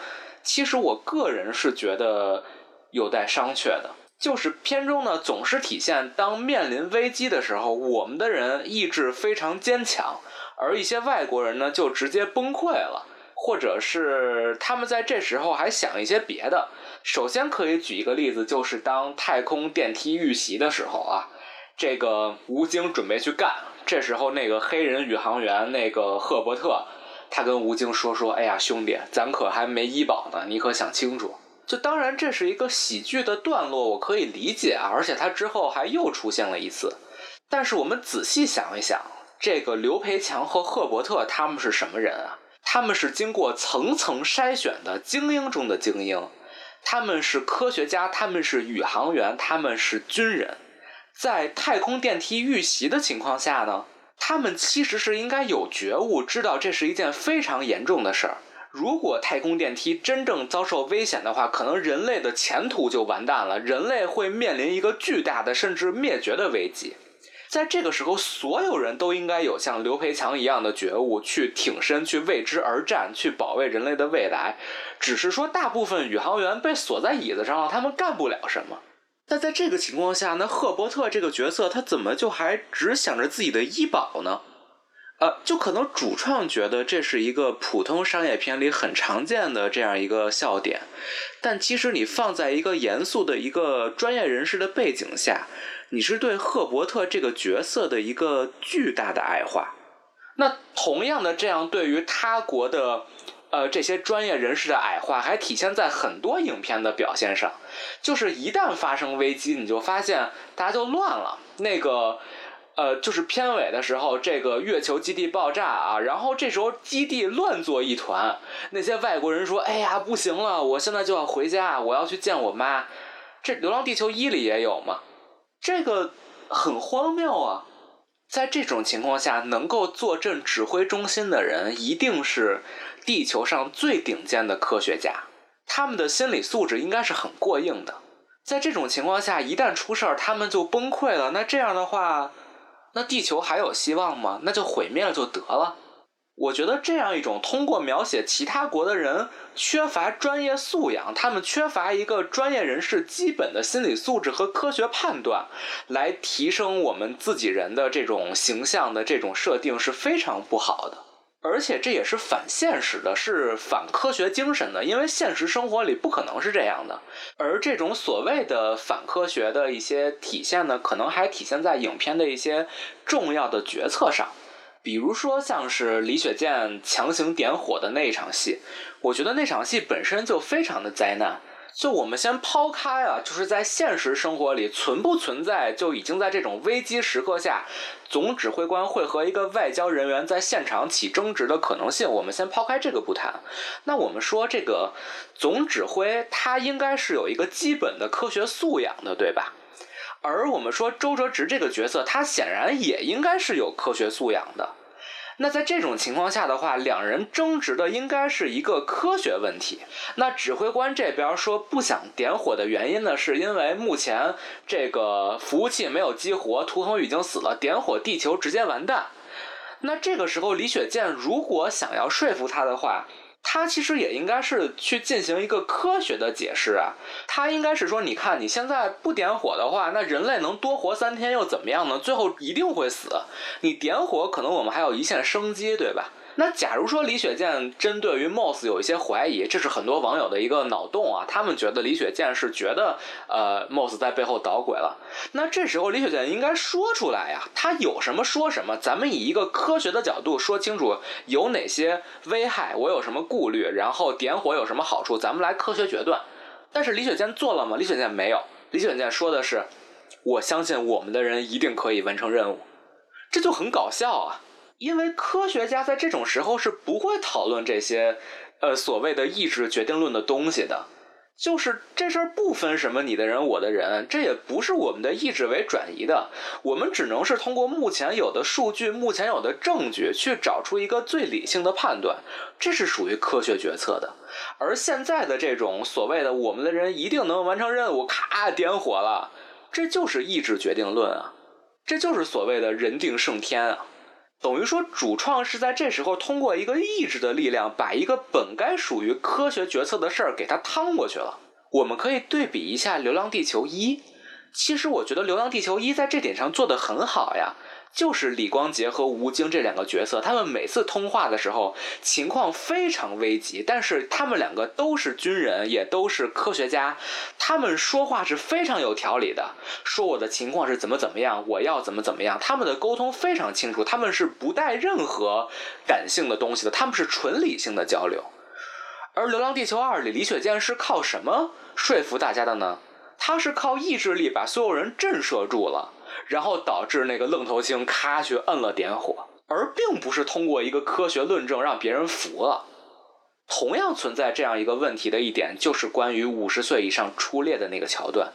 其实我个人是觉得有待商榷的。就是片中呢，总是体现当面临危机的时候，我们的人意志非常坚强，而一些外国人呢就直接崩溃了，或者是他们在这时候还想一些别的。首先可以举一个例子，就是当太空电梯遇袭的时候啊，这个吴京准备去干。这时候，那个黑人宇航员那个赫伯特，他跟吴京说说：“哎呀，兄弟，咱可还没医保呢，你可想清楚。”就当然这是一个喜剧的段落，我可以理解啊。而且他之后还又出现了一次。但是我们仔细想一想，这个刘培强和赫伯特他们是什么人啊？他们是经过层层筛选的精英中的精英，他们是科学家，他们是宇航员，他们是军人。在太空电梯遇袭的情况下呢，他们其实是应该有觉悟，知道这是一件非常严重的事儿。如果太空电梯真正遭受危险的话，可能人类的前途就完蛋了，人类会面临一个巨大的甚至灭绝的危机。在这个时候，所有人都应该有像刘培强一样的觉悟，去挺身，去为之而战，去保卫人类的未来。只是说，大部分宇航员被锁在椅子上了，他们干不了什么。那在这个情况下，那赫伯特这个角色他怎么就还只想着自己的医保呢？呃，就可能主创觉得这是一个普通商业片里很常见的这样一个笑点，但其实你放在一个严肃的一个专业人士的背景下，你是对赫伯特这个角色的一个巨大的爱化。那同样的，这样对于他国的。呃，这些专业人士的矮化还体现在很多影片的表现上，就是一旦发生危机，你就发现大家就乱了。那个，呃，就是片尾的时候，这个月球基地爆炸啊，然后这时候基地乱作一团，那些外国人说：“哎呀，不行了，我现在就要回家，我要去见我妈。”这《流浪地球一》里也有嘛，这个很荒谬啊。在这种情况下，能够坐镇指挥中心的人，一定是。地球上最顶尖的科学家，他们的心理素质应该是很过硬的。在这种情况下，一旦出事儿，他们就崩溃了。那这样的话，那地球还有希望吗？那就毁灭了就得了。我觉得这样一种通过描写其他国的人缺乏专业素养，他们缺乏一个专业人士基本的心理素质和科学判断，来提升我们自己人的这种形象的这种设定是非常不好的。而且这也是反现实的，是反科学精神的，因为现实生活里不可能是这样的。而这种所谓的反科学的一些体现呢，可能还体现在影片的一些重要的决策上，比如说像是李雪健强行点火的那一场戏，我觉得那场戏本身就非常的灾难。就我们先抛开啊，就是在现实生活里存不存在，就已经在这种危机时刻下，总指挥官会和一个外交人员在现场起争执的可能性，我们先抛开这个不谈。那我们说这个总指挥他应该是有一个基本的科学素养的，对吧？而我们说周哲直这个角色，他显然也应该是有科学素养的。那在这种情况下的话，两人争执的应该是一个科学问题。那指挥官这边说不想点火的原因呢，是因为目前这个服务器没有激活，图腾已经死了，点火地球直接完蛋。那这个时候，李雪健如果想要说服他的话。他其实也应该是去进行一个科学的解释啊，他应该是说，你看你现在不点火的话，那人类能多活三天又怎么样呢？最后一定会死。你点火，可能我们还有一线生机，对吧？那假如说李雪健针对于 Moss 有一些怀疑，这是很多网友的一个脑洞啊。他们觉得李雪健是觉得呃 Moss 在背后捣鬼了。那这时候李雪健应该说出来呀，他有什么说什么。咱们以一个科学的角度说清楚有哪些危害，我有什么顾虑，然后点火有什么好处，咱们来科学决断。但是李雪健做了吗？李雪健没有。李雪健说的是，我相信我们的人一定可以完成任务。这就很搞笑啊，因为科学家在这种时候是不会讨论这些，呃，所谓的意志决定论的东西的。就是这事儿不分什么你的人我的人，这也不是我们的意志为转移的，我们只能是通过目前有的数据、目前有的证据去找出一个最理性的判断，这是属于科学决策的。而现在的这种所谓的我们的人一定能完成任务，咔点火了，这就是意志决定论啊，这就是所谓的人定胜天啊。等于说，主创是在这时候通过一个意志的力量，把一个本该属于科学决策的事儿给它趟过去了。我们可以对比一下《流浪地球一》，其实我觉得《流浪地球一》在这点上做得很好呀。就是李光洁和吴京这两个角色，他们每次通话的时候情况非常危急，但是他们两个都是军人，也都是科学家，他们说话是非常有条理的，说我的情况是怎么怎么样，我要怎么怎么样，他们的沟通非常清楚，他们是不带任何感性的东西的，他们是纯理性的交流。而《流浪地球二》里李雪健是靠什么说服大家的呢？他是靠意志力把所有人震慑住了。然后导致那个愣头青咔去摁了点火，而并不是通过一个科学论证让别人服了。同样存在这样一个问题的一点，就是关于五十岁以上出列的那个桥段。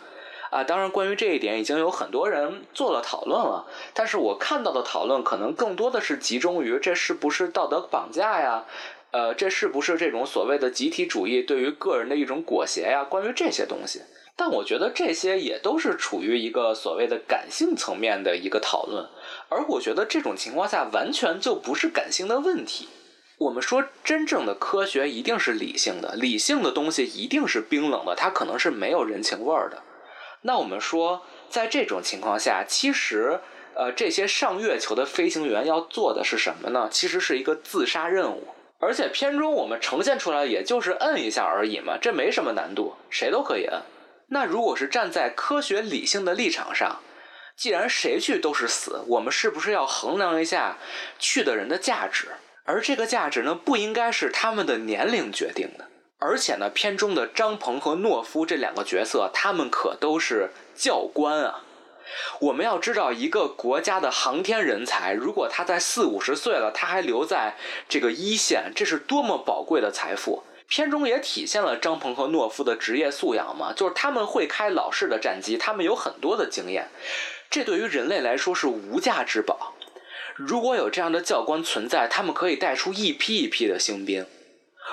啊，当然，关于这一点已经有很多人做了讨论了，但是我看到的讨论可能更多的是集中于这是不是道德绑架呀？呃，这是不是这种所谓的集体主义对于个人的一种裹挟呀？关于这些东西。但我觉得这些也都是处于一个所谓的感性层面的一个讨论，而我觉得这种情况下完全就不是感性的问题。我们说真正的科学一定是理性的，理性的东西一定是冰冷的，它可能是没有人情味儿的。那我们说，在这种情况下，其实呃这些上月球的飞行员要做的是什么呢？其实是一个自杀任务，而且片中我们呈现出来也就是摁一下而已嘛，这没什么难度，谁都可以摁。那如果是站在科学理性的立场上，既然谁去都是死，我们是不是要衡量一下去的人的价值？而这个价值呢，不应该是他们的年龄决定的。而且呢，片中的张鹏和懦夫这两个角色，他们可都是教官啊。我们要知道，一个国家的航天人才，如果他在四五十岁了，他还留在这个一线，这是多么宝贵的财富。片中也体现了张鹏和懦夫的职业素养嘛，就是他们会开老式的战机，他们有很多的经验，这对于人类来说是无价之宝。如果有这样的教官存在，他们可以带出一批一批的新兵，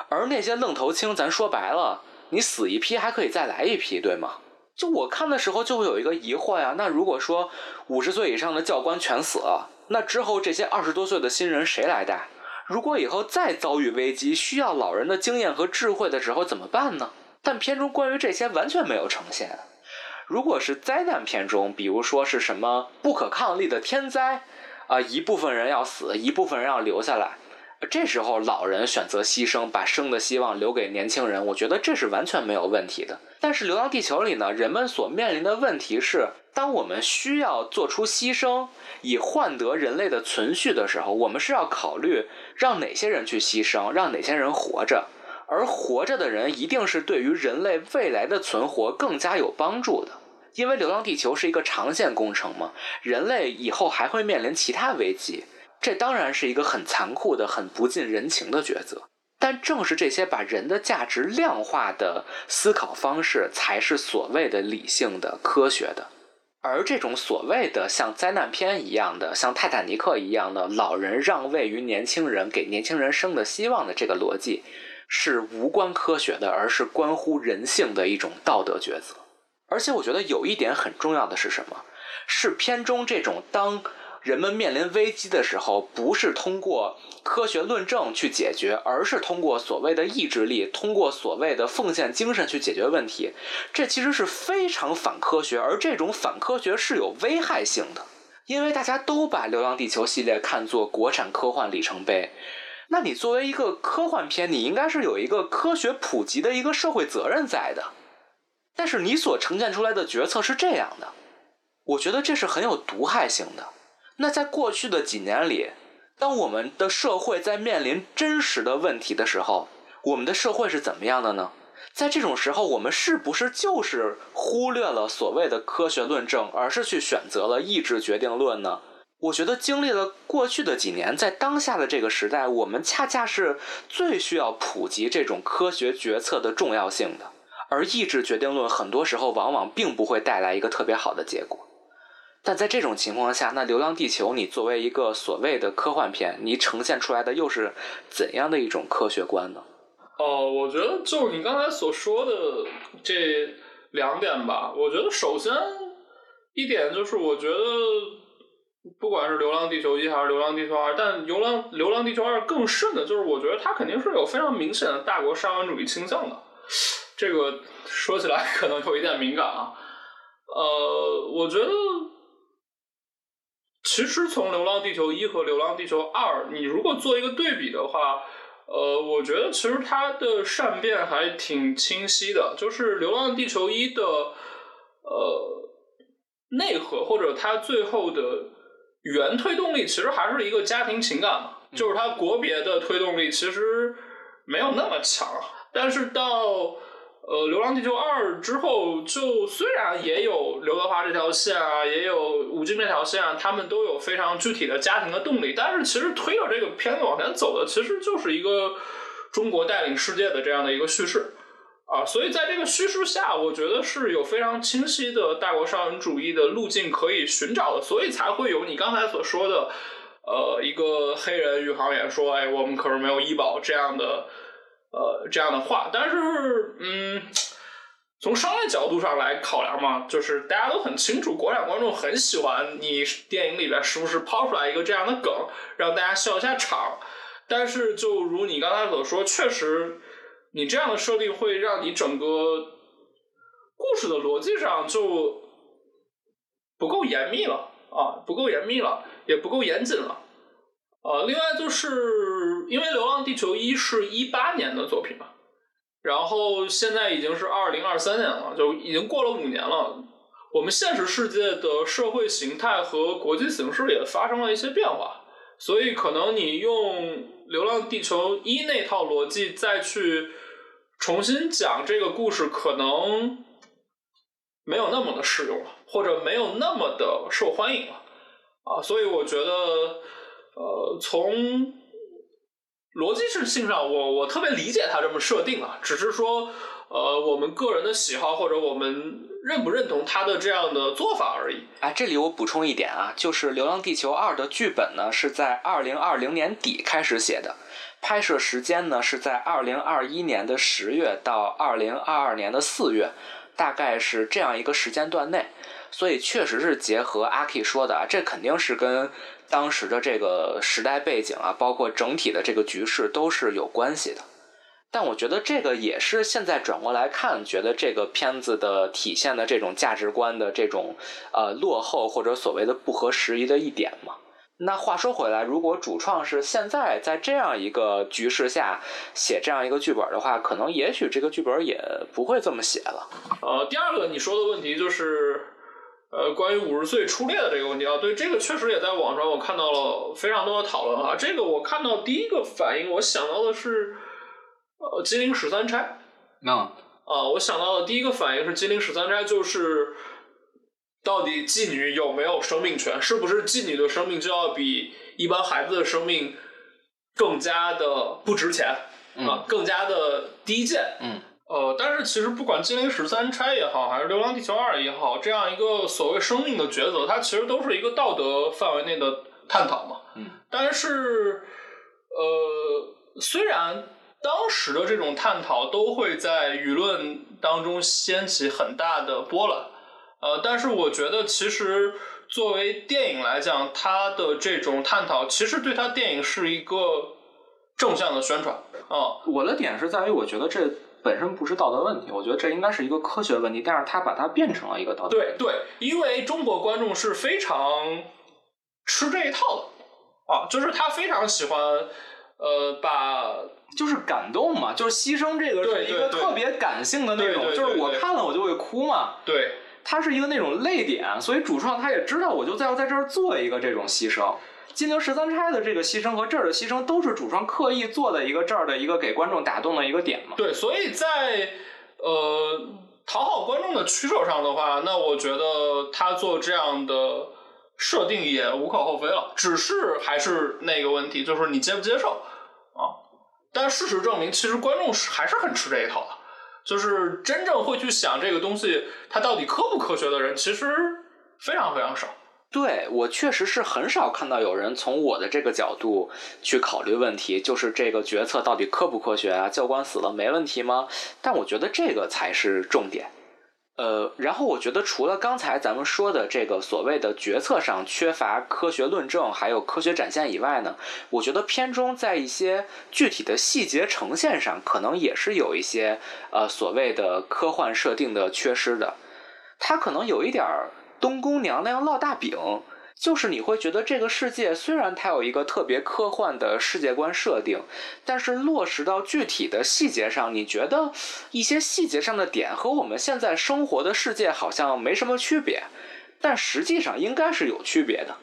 而那些愣头青，咱说白了，你死一批还可以再来一批，对吗？就我看的时候就会有一个疑惑呀，那如果说五十岁以上的教官全死了，那之后这些二十多岁的新人谁来带？如果以后再遭遇危机，需要老人的经验和智慧的时候怎么办呢？但片中关于这些完全没有呈现。如果是灾难片中，比如说是什么不可抗力的天灾，啊，一部分人要死，一部分人要留下来，这时候老人选择牺牲，把生的希望留给年轻人，我觉得这是完全没有问题的。但是《流浪地球》里呢，人们所面临的问题是。当我们需要做出牺牲以换得人类的存续的时候，我们是要考虑让哪些人去牺牲，让哪些人活着，而活着的人一定是对于人类未来的存活更加有帮助的。因为《流浪地球》是一个长线工程嘛，人类以后还会面临其他危机，这当然是一个很残酷的、很不近人情的抉择。但正是这些把人的价值量化的思考方式，才是所谓的理性的、科学的。而这种所谓的像灾难片一样的、像泰坦尼克一样的老人让位于年轻人，给年轻人生的希望的这个逻辑，是无关科学的，而是关乎人性的一种道德抉择。而且我觉得有一点很重要的是什么？是片中这种当。人们面临危机的时候，不是通过科学论证去解决，而是通过所谓的意志力，通过所谓的奉献精神去解决问题。这其实是非常反科学，而这种反科学是有危害性的。因为大家都把《流浪地球》系列看作国产科幻里程碑，那你作为一个科幻片，你应该是有一个科学普及的一个社会责任在的。但是你所呈现出来的决策是这样的，我觉得这是很有毒害性的。那在过去的几年里，当我们的社会在面临真实的问题的时候，我们的社会是怎么样的呢？在这种时候，我们是不是就是忽略了所谓的科学论证，而是去选择了意志决定论呢？我觉得经历了过去的几年，在当下的这个时代，我们恰恰是最需要普及这种科学决策的重要性的。而意志决定论很多时候往往并不会带来一个特别好的结果。但在这种情况下，那《流浪地球》你作为一个所谓的科幻片，你呈现出来的又是怎样的一种科学观呢？哦，我觉得就是你刚才所说的这两点吧。我觉得首先一点就是，我觉得不管是《流浪地球一》还是《流浪地球二》，但《流浪流浪地球二》更甚的就是，我觉得它肯定是有非常明显的大国沙文主义倾向的。这个说起来可能有一点敏感啊。呃，我觉得其实从《流浪地球一》和《流浪地球二》，你如果做一个对比的话。呃，我觉得其实它的善变还挺清晰的，就是《流浪地球一》的呃内核或者它最后的原推动力，其实还是一个家庭情感嘛，就是它国别的推动力其实没有那么强，但是到。呃，《流浪地球二》之后，就虽然也有刘德华这条线啊，也有吴京这条线啊，他们都有非常具体的家庭的动力，但是其实推着这个片子往前走的，其实就是一个中国带领世界的这样的一个叙事啊。所以在这个叙事下，我觉得是有非常清晰的大国少人主义的路径可以寻找的，所以才会有你刚才所说的，呃，一个黑人宇航员说：“哎，我们可是没有医保这样的。”呃，这样的话，但是，嗯，从商业角度上来考量嘛，就是大家都很清楚，国产观众很喜欢你电影里边时不时抛出来一个这样的梗，让大家笑一下场。但是，就如你刚才所说，确实，你这样的设定会让你整个故事的逻辑上就不够严密了啊，不够严密了，也不够严谨了。呃，另外就是因为《流浪地球一》是一八年的作品嘛，然后现在已经是二零二三年了，就已经过了五年了。我们现实世界的社会形态和国际形势也发生了一些变化，所以可能你用《流浪地球一》那套逻辑再去重新讲这个故事，可能没有那么的适用了，或者没有那么的受欢迎了啊。所以我觉得。呃，从逻辑是性上，我我特别理解他这么设定啊，只是说，呃，我们个人的喜好或者我们认不认同他的这样的做法而已。哎，这里我补充一点啊，就是《流浪地球二》的剧本呢是在二零二零年底开始写的，拍摄时间呢是在二零二一年的十月到二零二二年的四月，大概是这样一个时间段内，所以确实是结合阿 K 说的啊，这肯定是跟。当时的这个时代背景啊，包括整体的这个局势都是有关系的，但我觉得这个也是现在转过来看，觉得这个片子的体现的这种价值观的这种呃落后或者所谓的不合时宜的一点嘛。那话说回来，如果主创是现在在这样一个局势下写这样一个剧本的话，可能也许这个剧本也不会这么写了。呃，第二个你说的问题就是。呃，关于五十岁初恋的这个问题啊，对这个确实也在网上我看到了非常多的讨论啊。这个我看到第一个反应，我想到的是，呃，金陵十三钗。那啊，我想到的第一个反应是金陵十三钗，就是到底妓女有没有生命权？是不是妓女的生命就要比一般孩子的生命更加的不值钱啊？更加的低贱？嗯。呃，但是其实不管《金陵十三钗》也好，还是《流浪地球二》也好，这样一个所谓生命的抉择，它其实都是一个道德范围内的探讨嘛。嗯。但是，呃，虽然当时的这种探讨都会在舆论当中掀起很大的波澜，呃，但是我觉得其实作为电影来讲，它的这种探讨其实对它电影是一个正向的宣传。啊，我的点是在于，我觉得这。本身不是道德问题，我觉得这应该是一个科学问题，但是他把它变成了一个道德。对对，因为中国观众是非常吃这一套的啊，就是他非常喜欢呃把就是感动嘛，就是牺牲这个是一个特别感性的那种，就是我看了我就会哭嘛。对，它是一个那种泪点，所以主创他也知道，我就在要在这儿做一个这种牺牲。金陵十三钗的这个牺牲和这儿的牺牲，都是主创刻意做的一个这儿的一个给观众打动的一个点嘛？对，所以在呃，讨好观众的取舍上的话，那我觉得他做这样的设定也无可厚非了。只是还是那个问题，就是你接不接受啊？但事实证明，其实观众是还是很吃这一套的。就是真正会去想这个东西它到底科不科学的人，其实非常非常少。对我确实是很少看到有人从我的这个角度去考虑问题，就是这个决策到底科不科学啊？教官死了没问题吗？但我觉得这个才是重点。呃，然后我觉得除了刚才咱们说的这个所谓的决策上缺乏科学论证，还有科学展现以外呢，我觉得片中在一些具体的细节呈现上，可能也是有一些呃所谓的科幻设定的缺失的。它可能有一点儿东宫娘娘烙大饼。就是你会觉得这个世界虽然它有一个特别科幻的世界观设定，但是落实到具体的细节上，你觉得一些细节上的点和我们现在生活的世界好像没什么区别，但实际上应该是有区别的。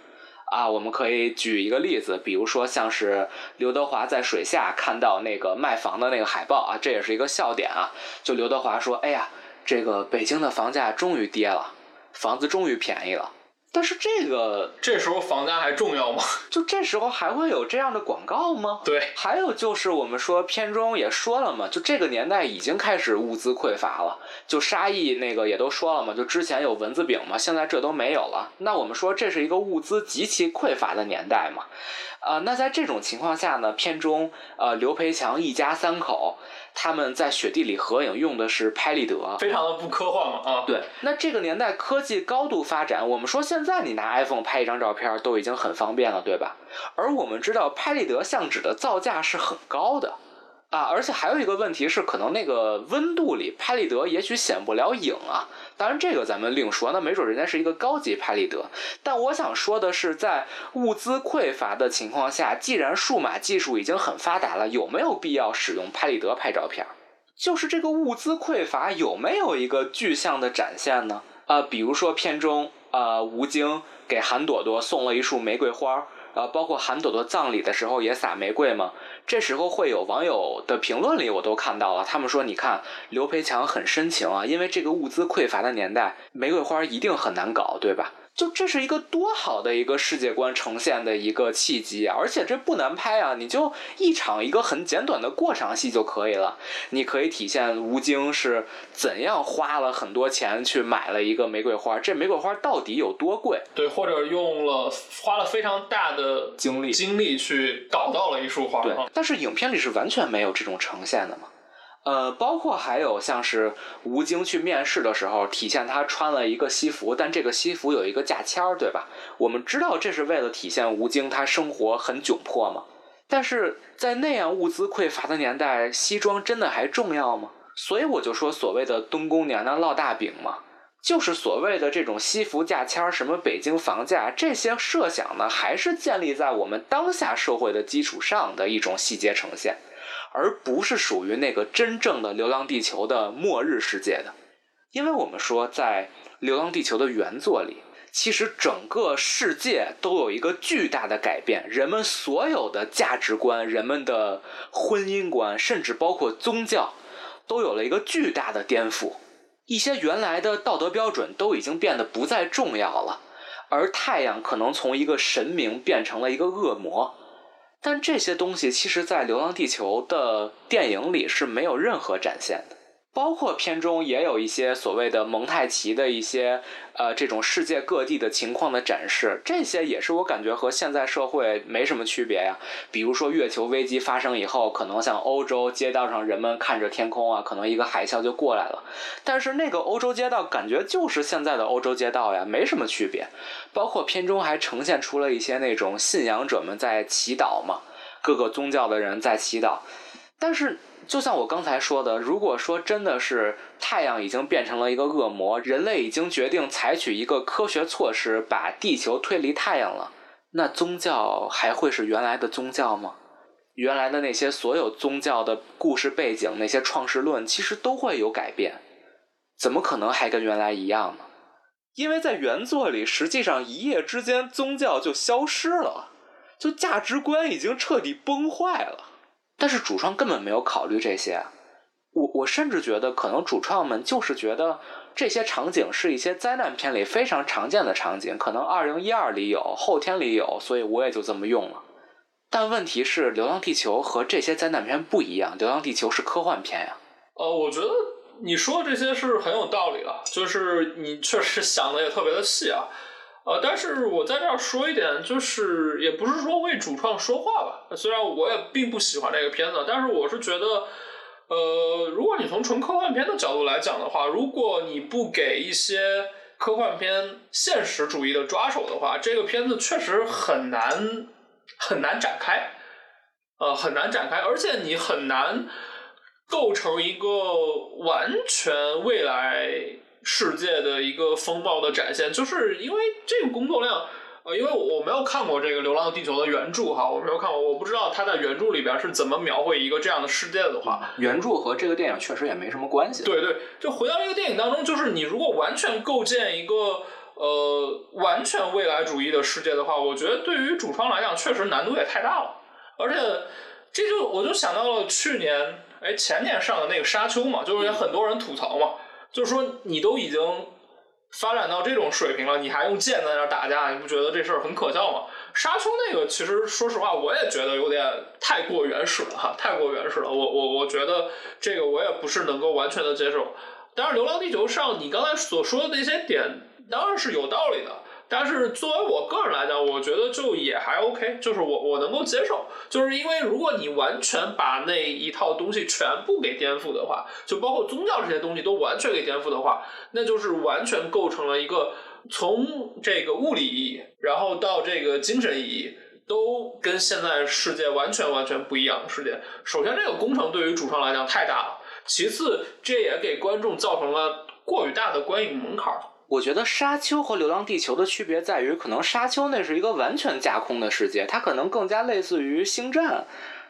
啊，我们可以举一个例子，比如说像是刘德华在水下看到那个卖房的那个海报啊，这也是一个笑点啊。就刘德华说：“哎呀，这个北京的房价终于跌了，房子终于便宜了。”但是这个这时候房价还重要吗？就这时候还会有这样的广告吗？对。还有就是我们说片中也说了嘛，就这个年代已经开始物资匮乏了。就沙溢那个也都说了嘛，就之前有蚊子饼嘛，现在这都没有了。那我们说这是一个物资极其匮乏的年代嘛？啊，那在这种情况下呢，片中呃刘培强一家三口。他们在雪地里合影用的是拍立得，非常的不科幻嘛啊！对，那这个年代科技高度发展，我们说现在你拿 iPhone 拍一张照片都已经很方便了，对吧？而我们知道拍立得相纸的造价是很高的。啊，而且还有一个问题是，可能那个温度里拍立得也许显不了影啊。当然这个咱们另说，那没准人家是一个高级拍立得。但我想说的是，在物资匮乏的情况下，既然数码技术已经很发达了，有没有必要使用拍立得拍照片？就是这个物资匮乏有没有一个具象的展现呢？啊，比如说片中啊，吴京给韩朵朵送了一束玫瑰花。呃，包括韩朵朵葬礼的时候也撒玫瑰吗？这时候会有网友的评论里我都看到了，他们说你看刘培强很深情啊，因为这个物资匮乏的年代，玫瑰花一定很难搞，对吧？就这是一个多好的一个世界观呈现的一个契机啊！而且这不难拍啊，你就一场一个很简短的过场戏就可以了。你可以体现吴京是怎样花了很多钱去买了一个玫瑰花，这玫瑰花到底有多贵？对，或者用了花了非常大的精力精力去搞到了一束花。对，但是影片里是完全没有这种呈现的嘛。呃，包括还有像是吴京去面试的时候，体现他穿了一个西服，但这个西服有一个价签儿，对吧？我们知道这是为了体现吴京他生活很窘迫嘛。但是在那样物资匮乏的年代，西装真的还重要吗？所以我就说，所谓的东宫娘娘烙大饼嘛，就是所谓的这种西服价签儿，什么北京房价这些设想呢，还是建立在我们当下社会的基础上的一种细节呈现。而不是属于那个真正的《流浪地球》的末日世界的，因为我们说在《流浪地球》的原作里，其实整个世界都有一个巨大的改变，人们所有的价值观、人们的婚姻观，甚至包括宗教，都有了一个巨大的颠覆，一些原来的道德标准都已经变得不再重要了，而太阳可能从一个神明变成了一个恶魔。但这些东西其实，在《流浪地球》的电影里是没有任何展现的。包括片中也有一些所谓的蒙太奇的一些呃这种世界各地的情况的展示，这些也是我感觉和现在社会没什么区别呀。比如说月球危机发生以后，可能像欧洲街道上人们看着天空啊，可能一个海啸就过来了。但是那个欧洲街道感觉就是现在的欧洲街道呀，没什么区别。包括片中还呈现出了一些那种信仰者们在祈祷嘛，各个宗教的人在祈祷，但是。就像我刚才说的，如果说真的是太阳已经变成了一个恶魔，人类已经决定采取一个科学措施把地球推离太阳了，那宗教还会是原来的宗教吗？原来的那些所有宗教的故事背景，那些创世论其实都会有改变，怎么可能还跟原来一样呢？因为在原作里，实际上一夜之间宗教就消失了，就价值观已经彻底崩坏了。但是主创根本没有考虑这些，我我甚至觉得，可能主创们就是觉得这些场景是一些灾难片里非常常见的场景，可能二零一二里有，后天里有，所以我也就这么用了。但问题是，《流浪地球》和这些灾难片不一样，《流浪地球》是科幻片呀。呃，我觉得你说的这些是很有道理的，就是你确实想的也特别的细啊。呃，但是我在这儿说一点，就是也不是说为主创说话吧。虽然我也并不喜欢这个片子，但是我是觉得，呃，如果你从纯科幻片的角度来讲的话，如果你不给一些科幻片现实主义的抓手的话，这个片子确实很难。很难展开，呃，很难展开，而且你很难构成一个完全未来世界的一个风暴的展现，就是因为这个工作量，呃，因为我没有看过这个《流浪地球》的原著哈，我没有看过，我不知道他在原著里边是怎么描绘一个这样的世界的话，原著和这个电影确实也没什么关系。对对，就回到这个电影当中，就是你如果完全构建一个。呃，完全未来主义的世界的话，我觉得对于主创来讲，确实难度也太大了。而且，这就我就想到了去年，哎，前年上的那个《沙丘》嘛，就是也很多人吐槽嘛，就是说你都已经发展到这种水平了，你还用剑在那打架，你不觉得这事儿很可笑吗？《沙丘》那个其实说实话，我也觉得有点太过原始了哈，太过原始了。我我我觉得这个我也不是能够完全的接受。但是《流浪地球》上你刚才所说的那些点。当然是有道理的，但是作为我个人来讲，我觉得就也还 OK，就是我我能够接受，就是因为如果你完全把那一套东西全部给颠覆的话，就包括宗教这些东西都完全给颠覆的话，那就是完全构成了一个从这个物理意义，然后到这个精神意义，都跟现在世界完全完全不一样的世界。首先，这个工程对于主创来讲太大了；其次，这也给观众造成了过于大的观影门槛。我觉得《沙丘》和《流浪地球》的区别在于，可能《沙丘》那是一个完全架空的世界，它可能更加类似于《星战》，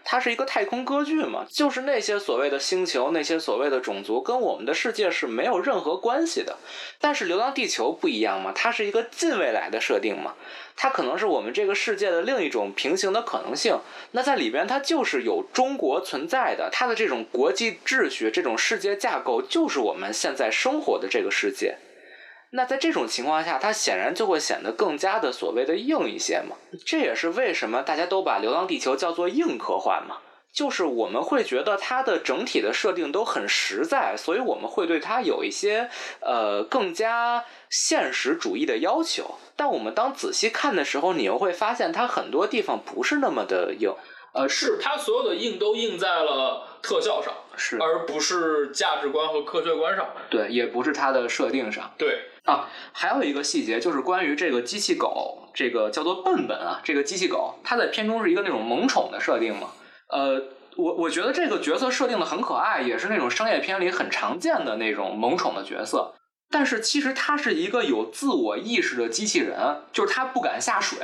它是一个太空歌剧嘛，就是那些所谓的星球、那些所谓的种族，跟我们的世界是没有任何关系的。但是《流浪地球》不一样嘛，它是一个近未来的设定嘛，它可能是我们这个世界的另一种平行的可能性。那在里边，它就是有中国存在的，它的这种国际秩序、这种世界架构，就是我们现在生活的这个世界。那在这种情况下，它显然就会显得更加的所谓的硬一些嘛。这也是为什么大家都把《流浪地球》叫做硬科幻嘛，就是我们会觉得它的整体的设定都很实在，所以我们会对它有一些呃更加现实主义的要求。但我们当仔细看的时候，你又会发现它很多地方不是那么的硬。呃，是它所有的硬都硬在了特效上，是，而不是价值观和科学观上。对，也不是它的设定上。对。啊，还有一个细节就是关于这个机器狗，这个叫做笨笨啊，这个机器狗，它在片中是一个那种萌宠的设定嘛。呃，我我觉得这个角色设定的很可爱，也是那种商业片里很常见的那种萌宠的角色。但是其实它是一个有自我意识的机器人，就是它不敢下水。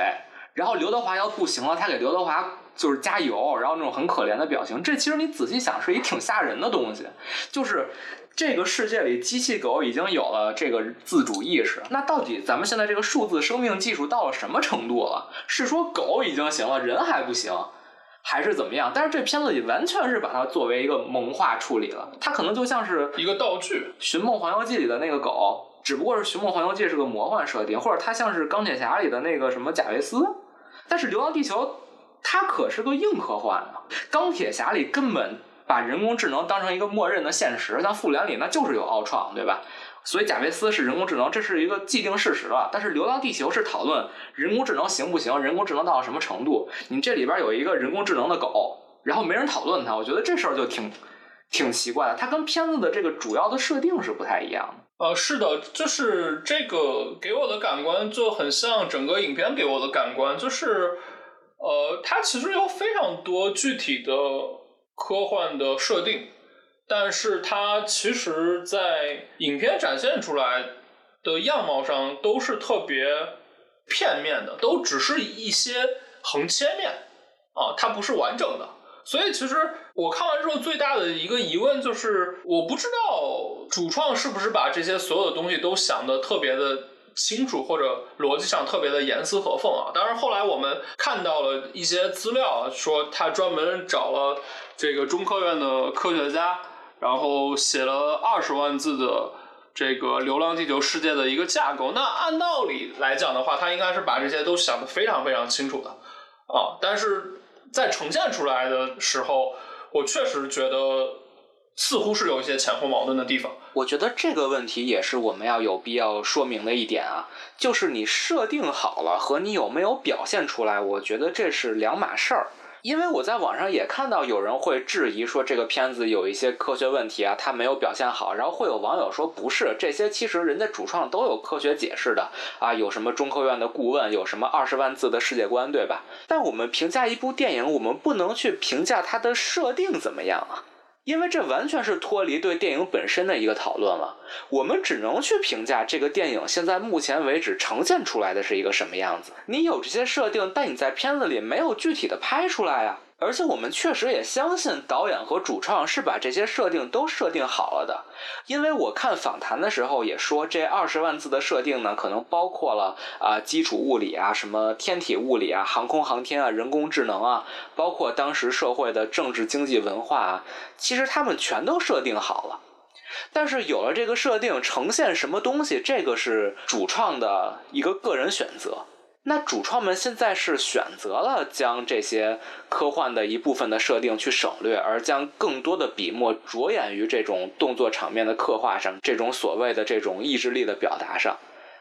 然后刘德华要不行了，他给刘德华就是加油，然后那种很可怜的表情。这其实你仔细想是一挺吓人的东西，就是。这个世界里，机器狗已经有了这个自主意识。那到底咱们现在这个数字生命技术到了什么程度了？是说狗已经行了，人还不行，还是怎么样？但是这片子里完全是把它作为一个萌化处理了。它可能就像是一个道具，《寻梦环游记》里的那个狗，只不过是《寻梦环游记》是个魔幻设定，或者它像是钢铁侠里的那个什么贾维斯。但是《流浪地球》它可是个硬科幻啊，钢铁侠里根本。把人工智能当成一个默认的现实，像复联里那就是有奥创，对吧？所以贾维斯是人工智能，这是一个既定事实了。但是《流浪地球》是讨论人工智能行不行，人工智能到了什么程度？你这里边有一个人工智能的狗，然后没人讨论它，我觉得这事儿就挺挺奇怪的。它跟片子的这个主要的设定是不太一样的。呃，是的，就是这个给我的感官就很像整个影片给我的感官，就是呃，它其实有非常多具体的。科幻的设定，但是它其实，在影片展现出来的样貌上都是特别片面的，都只是一些横切面啊，它不是完整的。所以，其实我看完之后最大的一个疑问就是，我不知道主创是不是把这些所有的东西都想的特别的。清楚或者逻辑上特别的严丝合缝啊！当然后来我们看到了一些资料，说他专门找了这个中科院的科学家，然后写了二十万字的这个《流浪地球》世界的一个架构。那按道理来讲的话，他应该是把这些都想得非常非常清楚的啊。但是在呈现出来的时候，我确实觉得似乎是有一些前后矛盾的地方。我觉得这个问题也是我们要有必要说明的一点啊，就是你设定好了和你有没有表现出来，我觉得这是两码事儿。因为我在网上也看到有人会质疑说这个片子有一些科学问题啊，它没有表现好。然后会有网友说不是，这些其实人家主创都有科学解释的啊，有什么中科院的顾问，有什么二十万字的世界观，对吧？但我们评价一部电影，我们不能去评价它的设定怎么样啊。因为这完全是脱离对电影本身的一个讨论了，我们只能去评价这个电影现在目前为止呈现出来的是一个什么样子。你有这些设定，但你在片子里没有具体的拍出来啊。而且我们确实也相信导演和主创是把这些设定都设定好了的，因为我看访谈的时候也说，这二十万字的设定呢，可能包括了啊基础物理啊、什么天体物理啊、航空航天啊、人工智能啊，包括当时社会的政治经济文化啊，其实他们全都设定好了。但是有了这个设定，呈现什么东西，这个是主创的一个个人选择。那主创们现在是选择了将这些科幻的一部分的设定去省略，而将更多的笔墨着眼于这种动作场面的刻画上，这种所谓的这种意志力的表达上。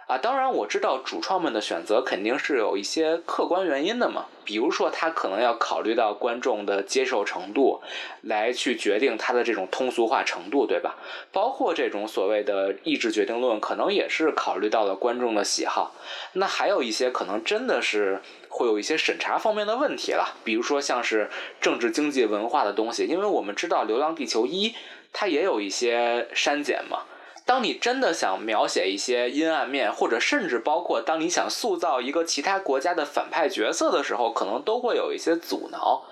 啊，当然我知道主创们的选择肯定是有一些客观原因的嘛，比如说他可能要考虑到观众的接受程度，来去决定他的这种通俗化程度，对吧？包括这种所谓的意志决定论，可能也是考虑到了观众的喜好。那还有一些可能真的是会有一些审查方面的问题了，比如说像是政治、经济、文化的东西，因为我们知道《流浪地球一》它也有一些删减嘛。当你真的想描写一些阴暗面，或者甚至包括当你想塑造一个其他国家的反派角色的时候，可能都会有一些阻挠。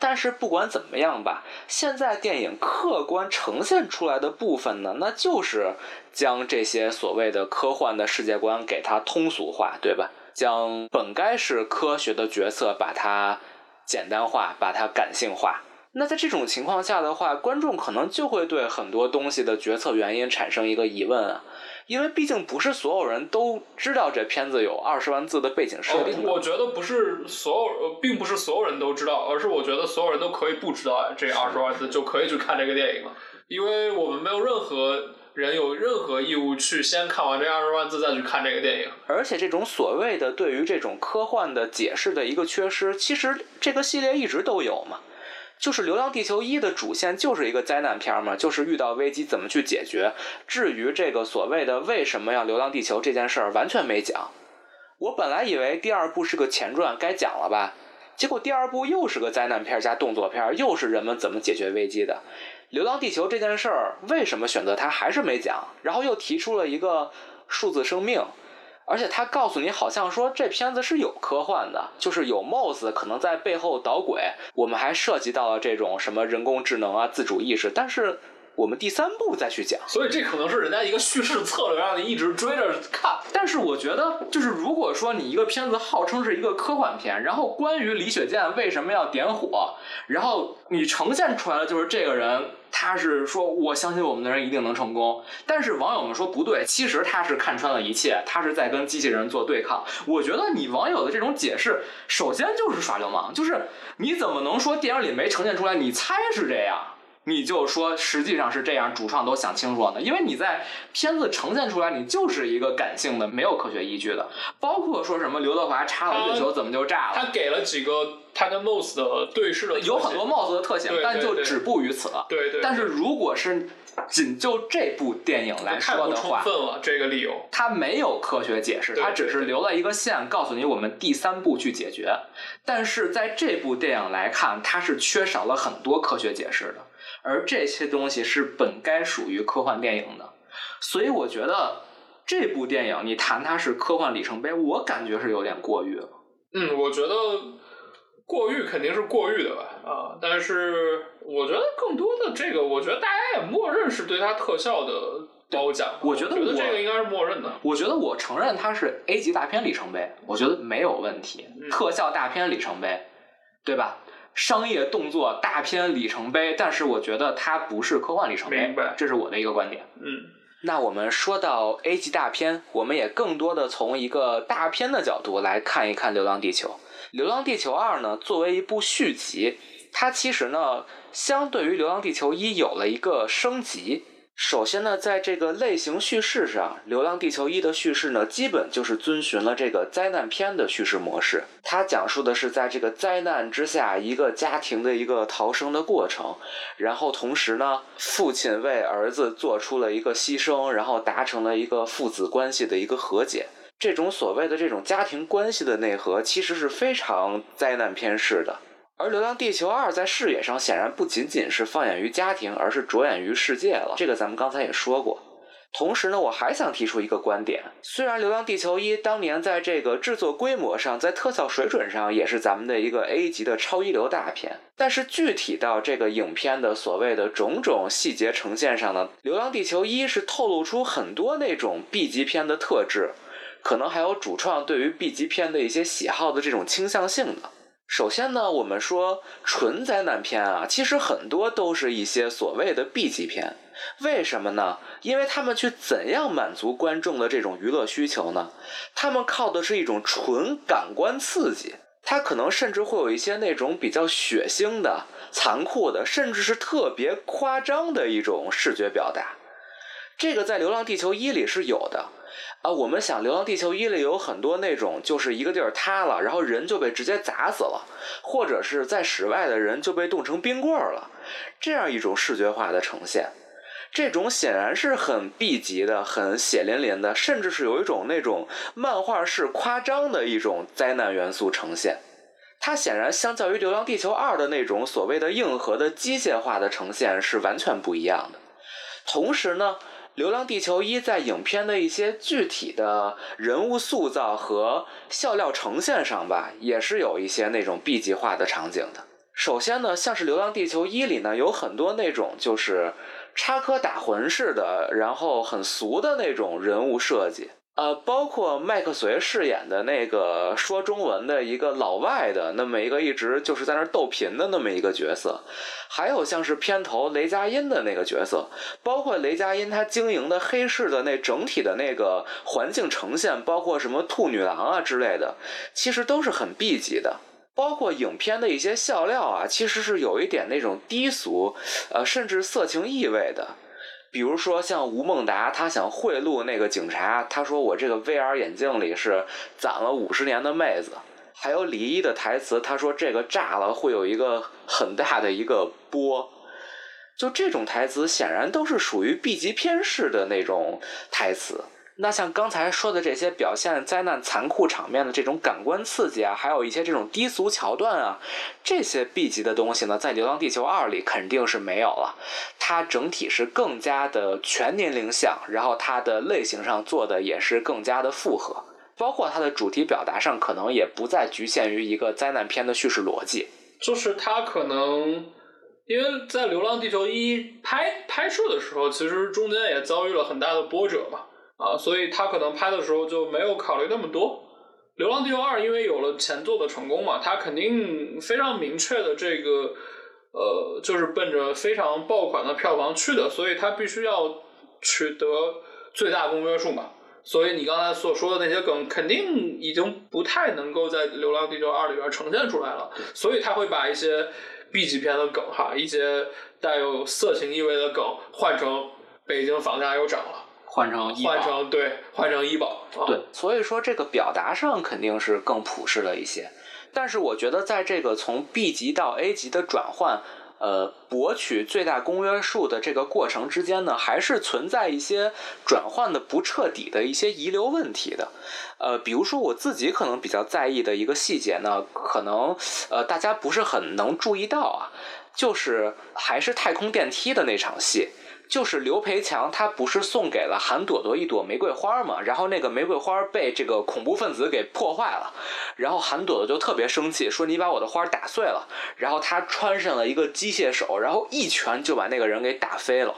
但是不管怎么样吧，现在电影客观呈现出来的部分呢，那就是将这些所谓的科幻的世界观给它通俗化，对吧？将本该是科学的角色把它简单化，把它感性化。那在这种情况下的话，观众可能就会对很多东西的决策原因产生一个疑问啊，因为毕竟不是所有人都知道这片子有二十万字的背景设定。我觉得不是所有，并不是所有人都知道，而是我觉得所有人都可以不知道这二十万字就可以去看这个电影了，因为我们没有任何人有任何义务去先看完这二十万字再去看这个电影。而且这种所谓的对于这种科幻的解释的一个缺失，其实这个系列一直都有嘛。就是《流浪地球一》的主线就是一个灾难片嘛，就是遇到危机怎么去解决。至于这个所谓的为什么要流浪地球这件事儿，完全没讲。我本来以为第二部是个前传，该讲了吧？结果第二部又是个灾难片加动作片，又是人们怎么解决危机的。流浪地球这件事儿为什么选择它还是没讲，然后又提出了一个数字生命。而且他告诉你，好像说这片子是有科幻的，就是有帽子可能在背后捣鬼。我们还涉及到了这种什么人工智能啊、自主意识，但是。我们第三部再去讲，所以这可能是人家一个叙事策略，让你一直追着看。但是我觉得，就是如果说你一个片子号称是一个科幻片，然后关于李雪健为什么要点火，然后你呈现出来的就是这个人，他是说我相信我们的人一定能成功。但是网友们说不对，其实他是看穿了一切，他是在跟机器人做对抗。我觉得你网友的这种解释，首先就是耍流氓，就是你怎么能说电影里没呈现出来，你猜是这样？你就说实际上是这样，主创都想清楚了呢。因为你在片子呈现出来，你就是一个感性的，没有科学依据的。包括说什么刘德华插了月球怎么就炸了？他给了几个他跟 Moss 的对视的，有很多 Moss 的特写，但就止步于此了。对对。但是如果是仅就这部电影来说的话，太充分了这个理由。他没有科学解释，他只是留了一个线，告诉你我们第三步去解决。但是在这部电影来看，它是缺少了很多科学解释的。而这些东西是本该属于科幻电影的，所以我觉得这部电影你谈它是科幻里程碑，我感觉是有点过誉了。嗯，我觉得过誉肯定是过誉的吧，啊，但是我觉得更多的这个，我觉得大家也默认是对它特效的褒奖。我觉得这个应该是默认的。我觉得我承认它是 A 级大片里程碑，我觉得没有问题，特效大片里程碑，对吧？商业动作大片里程碑，但是我觉得它不是科幻里程碑明白，这是我的一个观点。嗯，那我们说到 A 级大片，我们也更多的从一个大片的角度来看一看《流浪地球》。《流浪地球二》呢，作为一部续集，它其实呢，相对于《流浪地球一》有了一个升级。首先呢，在这个类型叙事上，《流浪地球一》的叙事呢，基本就是遵循了这个灾难片的叙事模式。它讲述的是在这个灾难之下，一个家庭的一个逃生的过程。然后同时呢，父亲为儿子做出了一个牺牲，然后达成了一个父子关系的一个和解。这种所谓的这种家庭关系的内核，其实是非常灾难片式的。而《流浪地球二》在视野上显然不仅仅是放眼于家庭，而是着眼于世界了。这个咱们刚才也说过。同时呢，我还想提出一个观点：虽然《流浪地球一》当年在这个制作规模上，在特效水准上也是咱们的一个 A 级的超一流大片，但是具体到这个影片的所谓的种种细节呈现上呢，《流浪地球一》是透露出很多那种 B 级片的特质，可能还有主创对于 B 级片的一些喜好的这种倾向性的。首先呢，我们说纯灾难片啊，其实很多都是一些所谓的 B 级片。为什么呢？因为他们去怎样满足观众的这种娱乐需求呢？他们靠的是一种纯感官刺激，它可能甚至会有一些那种比较血腥的、残酷的，甚至是特别夸张的一种视觉表达。这个在《流浪地球一》里是有的。啊，我们想《流浪地球一》里有很多那种，就是一个地儿塌了，然后人就被直接砸死了，或者是在室外的人就被冻成冰棍儿了，这样一种视觉化的呈现，这种显然是很 B 级的、很血淋淋的，甚至是有一种那种漫画式夸张的一种灾难元素呈现。它显然相较于《流浪地球二》的那种所谓的硬核的机械化的呈现是完全不一样的。同时呢。《流浪地球一》在影片的一些具体的人物塑造和笑料呈现上吧，也是有一些那种 B 级化的场景的。首先呢，像是《流浪地球一》里呢，有很多那种就是插科打诨式的，然后很俗的那种人物设计。呃，包括麦克隋饰演的那个说中文的一个老外的那么一个一直就是在那逗贫的那么一个角色，还有像是片头雷佳音的那个角色，包括雷佳音他经营的黑市的那整体的那个环境呈现，包括什么兔女郎啊之类的，其实都是很 B 级的。包括影片的一些笑料啊，其实是有一点那种低俗，呃，甚至色情意味的。比如说像吴孟达，他想贿赂那个警察，他说我这个 VR 眼镜里是攒了五十年的妹子。还有李一的台词，他说这个炸了会有一个很大的一个波。就这种台词，显然都是属于 B 级片式的那种台词。那像刚才说的这些表现灾难残酷场面的这种感官刺激啊，还有一些这种低俗桥段啊，这些 B 级的东西呢，在《流浪地球二》里肯定是没有了。它整体是更加的全年龄向，然后它的类型上做的也是更加的复合，包括它的主题表达上，可能也不再局限于一个灾难片的叙事逻辑。就是它可能，因为在《流浪地球一》拍拍摄的时候，其实中间也遭遇了很大的波折嘛。啊，所以他可能拍的时候就没有考虑那么多。《流浪地球二》因为有了前作的成功嘛，他肯定非常明确的这个，呃，就是奔着非常爆款的票房去的，所以他必须要取得最大公约数嘛。所以你刚才所说的那些梗，肯定已经不太能够在《流浪地球二》里边呈现出来了。所以他会把一些 B 级片的梗哈，一些带有色情意味的梗换成北京房价又涨了。换成医保，换成对，换成医保，对，所以说这个表达上肯定是更普适了一些。但是我觉得，在这个从 B 级到 A 级的转换，呃，博取最大公约数的这个过程之间呢，还是存在一些转换的不彻底的一些遗留问题的。呃，比如说我自己可能比较在意的一个细节呢，可能呃大家不是很能注意到啊，就是还是太空电梯的那场戏。就是刘培强，他不是送给了韩朵朵一朵玫瑰花嘛？然后那个玫瑰花被这个恐怖分子给破坏了，然后韩朵朵就特别生气，说你把我的花打碎了。然后他穿上了一个机械手，然后一拳就把那个人给打飞了。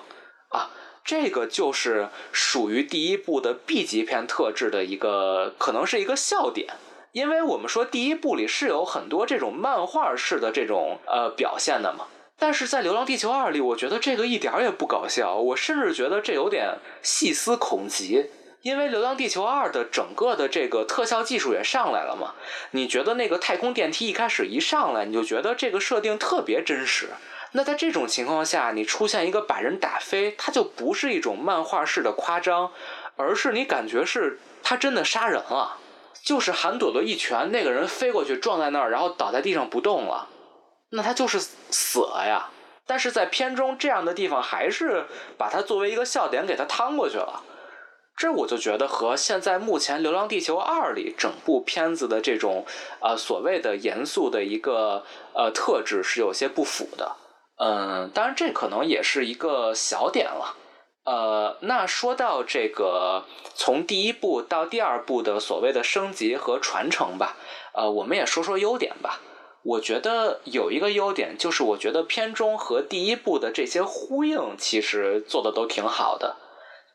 啊，这个就是属于第一部的 B 级片特质的一个，可能是一个笑点。因为我们说第一部里是有很多这种漫画式的这种呃表现的嘛，但是在《流浪地球二》里，我觉得这个一点也不搞笑，我甚至觉得这有点细思恐极。因为《流浪地球二》的整个的这个特效技术也上来了嘛，你觉得那个太空电梯一开始一上来，你就觉得这个设定特别真实。那在这种情况下，你出现一个把人打飞，它就不是一种漫画式的夸张，而是你感觉是他真的杀人了，就是韩朵朵一拳，那个人飞过去撞在那儿，然后倒在地上不动了，那他就是死了呀。但是在片中这样的地方，还是把它作为一个笑点给它趟过去了。这我就觉得和现在目前《流浪地球二》里整部片子的这种呃所谓的严肃的一个呃特质是有些不符的。嗯，当然这可能也是一个小点了。呃，那说到这个从第一部到第二部的所谓的升级和传承吧，呃，我们也说说优点吧。我觉得有一个优点就是，我觉得片中和第一部的这些呼应其实做的都挺好的。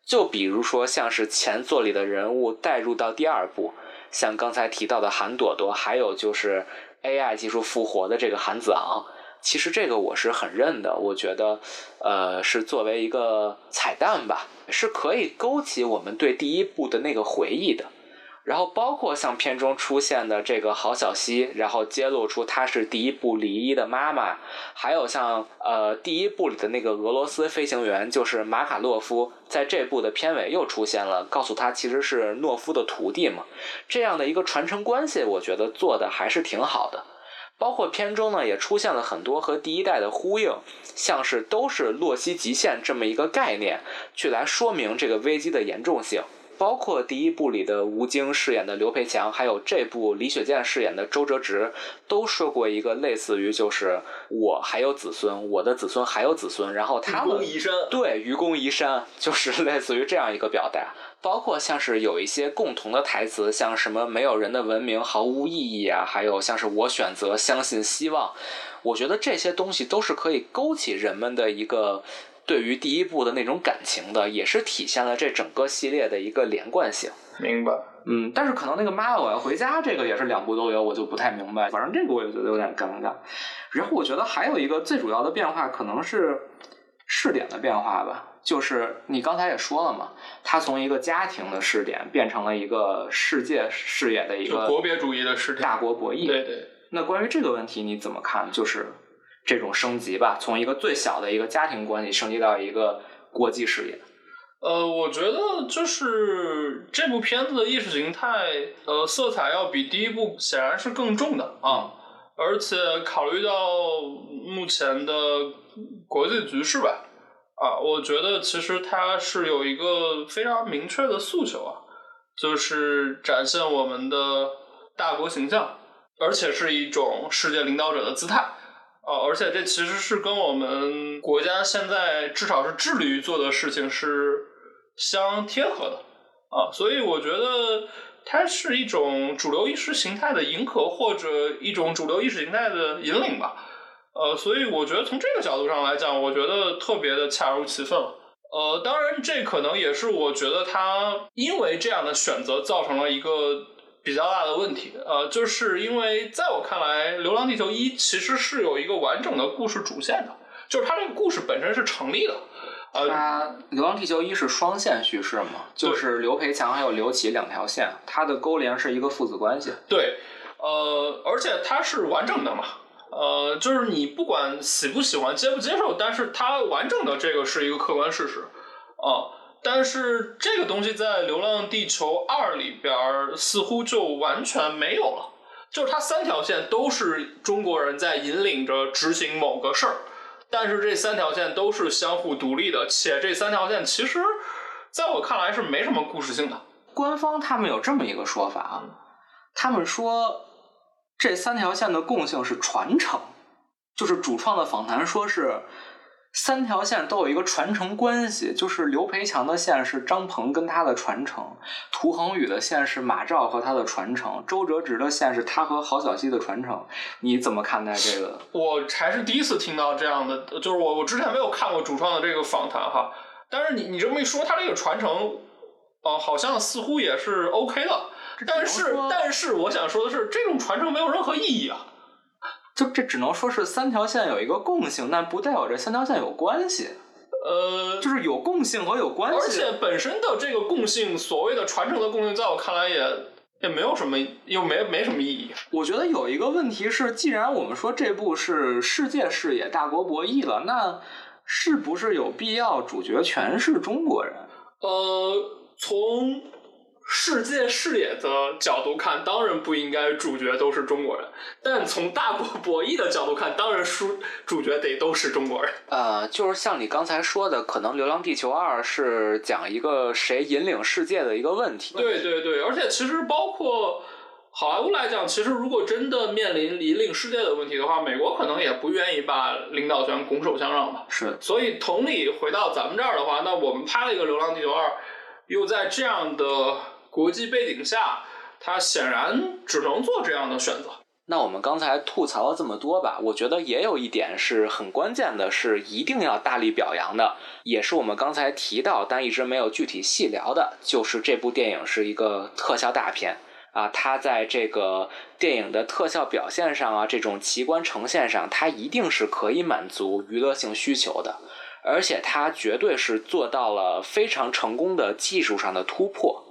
就比如说，像是前作里的人物带入到第二部，像刚才提到的韩朵朵，还有就是 AI 技术复活的这个韩子昂，其实这个我是很认的。我觉得，呃，是作为一个彩蛋吧，是可以勾起我们对第一部的那个回忆的。然后包括像片中出现的这个郝小西，然后揭露出她是第一部离异的妈妈，还有像呃第一部里的那个俄罗斯飞行员，就是马卡洛夫，在这部的片尾又出现了，告诉他其实是诺夫的徒弟嘛，这样的一个传承关系，我觉得做的还是挺好的。包括片中呢也出现了很多和第一代的呼应，像是都是洛希极限这么一个概念，去来说明这个危机的严重性。包括第一部里的吴京饰演的刘培强，还有这部李雪健饰演的周哲直，都说过一个类似于就是我还有子孙，我的子孙还有子孙，然后他们愚公移山，对愚公移山 就是类似于这样一个表达。包括像是有一些共同的台词，像什么没有人的文明毫无意义啊，还有像是我选择相信希望，我觉得这些东西都是可以勾起人们的一个。对于第一部的那种感情的，也是体现了这整个系列的一个连贯性。明白。嗯，但是可能那个妈妈我要回家，这个也是两部都有，我就不太明白。反正这个我也觉得有点尴尬。然后我觉得还有一个最主要的变化，可能是视点的变化吧。就是你刚才也说了嘛，他从一个家庭的视点变成了一个世界视野的一个国别主义的视点，大国博弈。对对。那关于这个问题你怎么看？就是。这种升级吧，从一个最小的一个家庭关系升级到一个国际视野。呃，我觉得就是这部片子的意识形态，呃，色彩要比第一部显然是更重的啊。而且考虑到目前的国际局势吧，啊，我觉得其实它是有一个非常明确的诉求啊，就是展现我们的大国形象，而且是一种世界领导者的姿态。哦，而且这其实是跟我们国家现在至少是致力于做的事情是相贴合的啊，所以我觉得它是一种主流意识形态的迎合，或者一种主流意识形态的引领吧。呃，所以我觉得从这个角度上来讲，我觉得特别的恰如其分。呃，当然这可能也是我觉得他因为这样的选择造成了一个。比较大的问题，呃，就是因为在我看来，《流浪地球一》其实是有一个完整的故事主线的，就是它这个故事本身是成立的。呃，它《流浪地球一》是双线叙事嘛，就是刘培强还有刘启两条线，它的勾连是一个父子关系。对，呃，而且它是完整的嘛，呃，就是你不管喜不喜欢、接不接受，但是它完整的这个是一个客观事实，啊。但是这个东西在《流浪地球二》里边似乎就完全没有了，就是它三条线都是中国人在引领着执行某个事儿，但是这三条线都是相互独立的，且这三条线其实在我看来是没什么故事性的。官方他们有这么一个说法啊，他们说这三条线的共性是传承，就是主创的访谈说是。三条线都有一个传承关系，就是刘培强的线是张鹏跟他的传承，涂恒宇的线是马照和他的传承，周哲直的线是他和郝小西的传承。你怎么看待这个？我还是第一次听到这样的，就是我我之前没有看过主创的这个访谈哈，但是你你这么一说，他这个传承，呃，好像似乎也是 OK 的。但是但是我想说的是，这种传承没有任何意义啊。就这只能说是三条线有一个共性，但不代表这三条线有关系。呃，就是有共性和有关系，而且本身的这个共性，所谓的传承的共性，在我看来也也没有什么，又没没什么意义。我觉得有一个问题是，既然我们说这部是世界视野大国博弈了，那是不是有必要主角全是中国人？呃，从。世界视野的角度看，当然不应该主角都是中国人。但从大国博弈的角度看，当然主主角得都是中国人。呃，就是像你刚才说的，可能《流浪地球二》是讲一个谁引领世界的一个问题。对对对，而且其实包括好莱坞来讲，其实如果真的面临引领世界的问题的话，美国可能也不愿意把领导权拱手相让吧。是。所以同理，回到咱们这儿的话，那我们拍了一个《流浪地球二》，又在这样的。国际背景下，他显然只能做这样的选择。那我们刚才吐槽了这么多吧，我觉得也有一点是很关键的，是一定要大力表扬的，也是我们刚才提到但一直没有具体细聊的，就是这部电影是一个特效大片啊，它在这个电影的特效表现上啊，这种奇观呈现上，它一定是可以满足娱乐性需求的，而且它绝对是做到了非常成功的技术上的突破。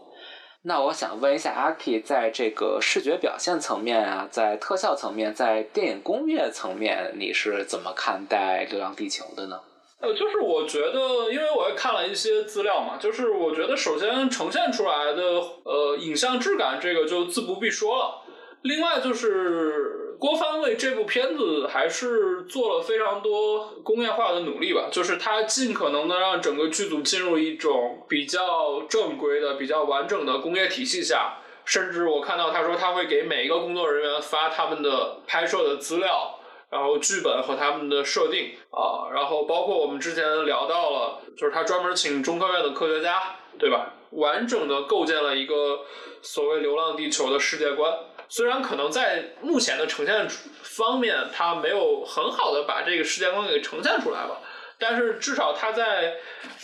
那我想问一下阿 K，在这个视觉表现层面啊，在特效层面，在电影工业层面，你是怎么看待《流浪地球》的呢？呃，就是我觉得，因为我也看了一些资料嘛，就是我觉得首先呈现出来的呃影像质感，这个就自不必说了。另外就是。郭帆为这部片子还是做了非常多工业化的努力吧，就是他尽可能的让整个剧组进入一种比较正规的、比较完整的工业体系下，甚至我看到他说他会给每一个工作人员发他们的拍摄的资料，然后剧本和他们的设定啊，然后包括我们之前聊到了，就是他专门请中科院的科学家，对吧？完整的构建了一个所谓《流浪地球》的世界观。虽然可能在目前的呈现方面，它没有很好的把这个世界观给呈现出来吧，但是至少它在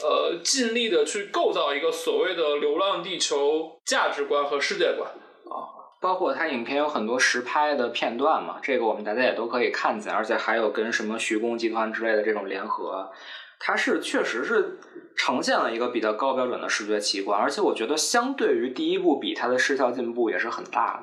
呃尽力的去构造一个所谓的《流浪地球》价值观和世界观啊。包括它影片有很多实拍的片段嘛，这个我们大家也都可以看见，而且还有跟什么徐工集团之类的这种联合。它是确实是呈现了一个比较高标准的视觉奇观，而且我觉得相对于第一部比它的视效进步也是很大的，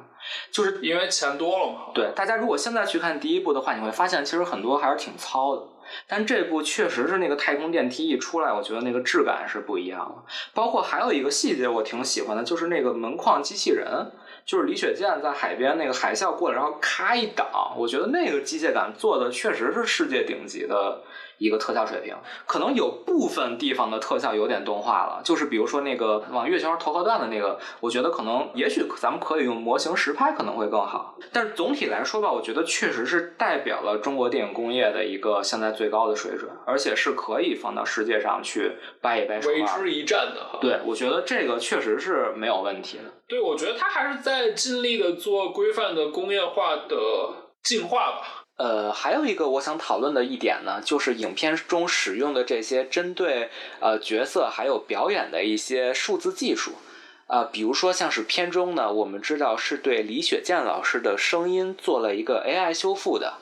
就是因为钱多了嘛。对，大家如果现在去看第一部的话，你会发现其实很多还是挺糙的，但这部确实是那个太空电梯一出来，我觉得那个质感是不一样的。包括还有一个细节我挺喜欢的，就是那个门框机器人，就是李雪健在海边那个海啸过来，然后咔一挡，我觉得那个机械感做的确实是世界顶级的。一个特效水平，可能有部分地方的特效有点动画了，就是比如说那个往月球上投核弹的那个，我觉得可能也许咱们可以用模型实拍可能会更好。但是总体来说吧，我觉得确实是代表了中国电影工业的一个现在最高的水准，而且是可以放到世界上去掰一掰手腕。为之一战的哈。对，我觉得这个确实是没有问题的。对，我觉得他还是在尽力的做规范的工业化的进化吧。呃，还有一个我想讨论的一点呢，就是影片中使用的这些针对呃角色还有表演的一些数字技术，啊，比如说像是片中呢，我们知道是对李雪健老师的声音做了一个 AI 修复的，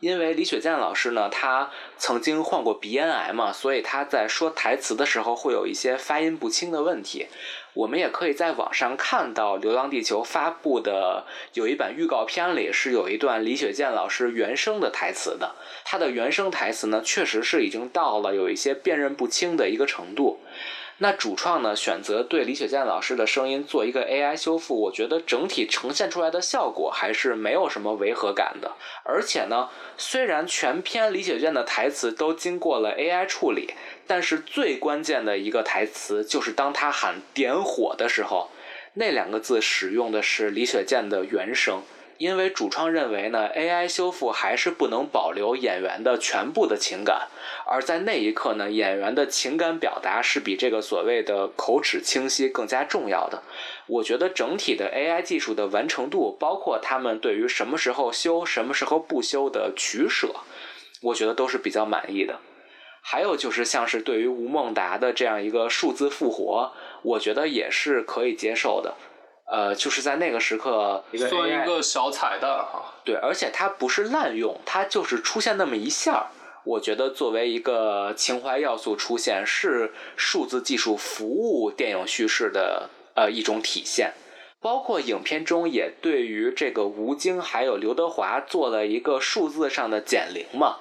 因为李雪健老师呢，他曾经患过鼻咽癌嘛，所以他在说台词的时候会有一些发音不清的问题。我们也可以在网上看到《流浪地球》发布的有一版预告片里是有一段李雪健老师原声的台词的，他的原声台词呢，确实是已经到了有一些辨认不清的一个程度。那主创呢选择对李雪健老师的声音做一个 AI 修复，我觉得整体呈现出来的效果还是没有什么违和感的。而且呢，虽然全篇李雪健的台词都经过了 AI 处理，但是最关键的一个台词就是当他喊“点火”的时候，那两个字使用的是李雪健的原声。因为主创认为呢，AI 修复还是不能保留演员的全部的情感，而在那一刻呢，演员的情感表达是比这个所谓的口齿清晰更加重要的。我觉得整体的 AI 技术的完成度，包括他们对于什么时候修、什么时候不修的取舍，我觉得都是比较满意的。还有就是像是对于吴孟达的这样一个数字复活，我觉得也是可以接受的。呃，就是在那个时刻一个算一个小彩蛋哈。对，而且它不是滥用，它就是出现那么一下儿。我觉得作为一个情怀要素出现，是数字技术服务电影叙事的呃一种体现。包括影片中也对于这个吴京还有刘德华做了一个数字上的减龄嘛。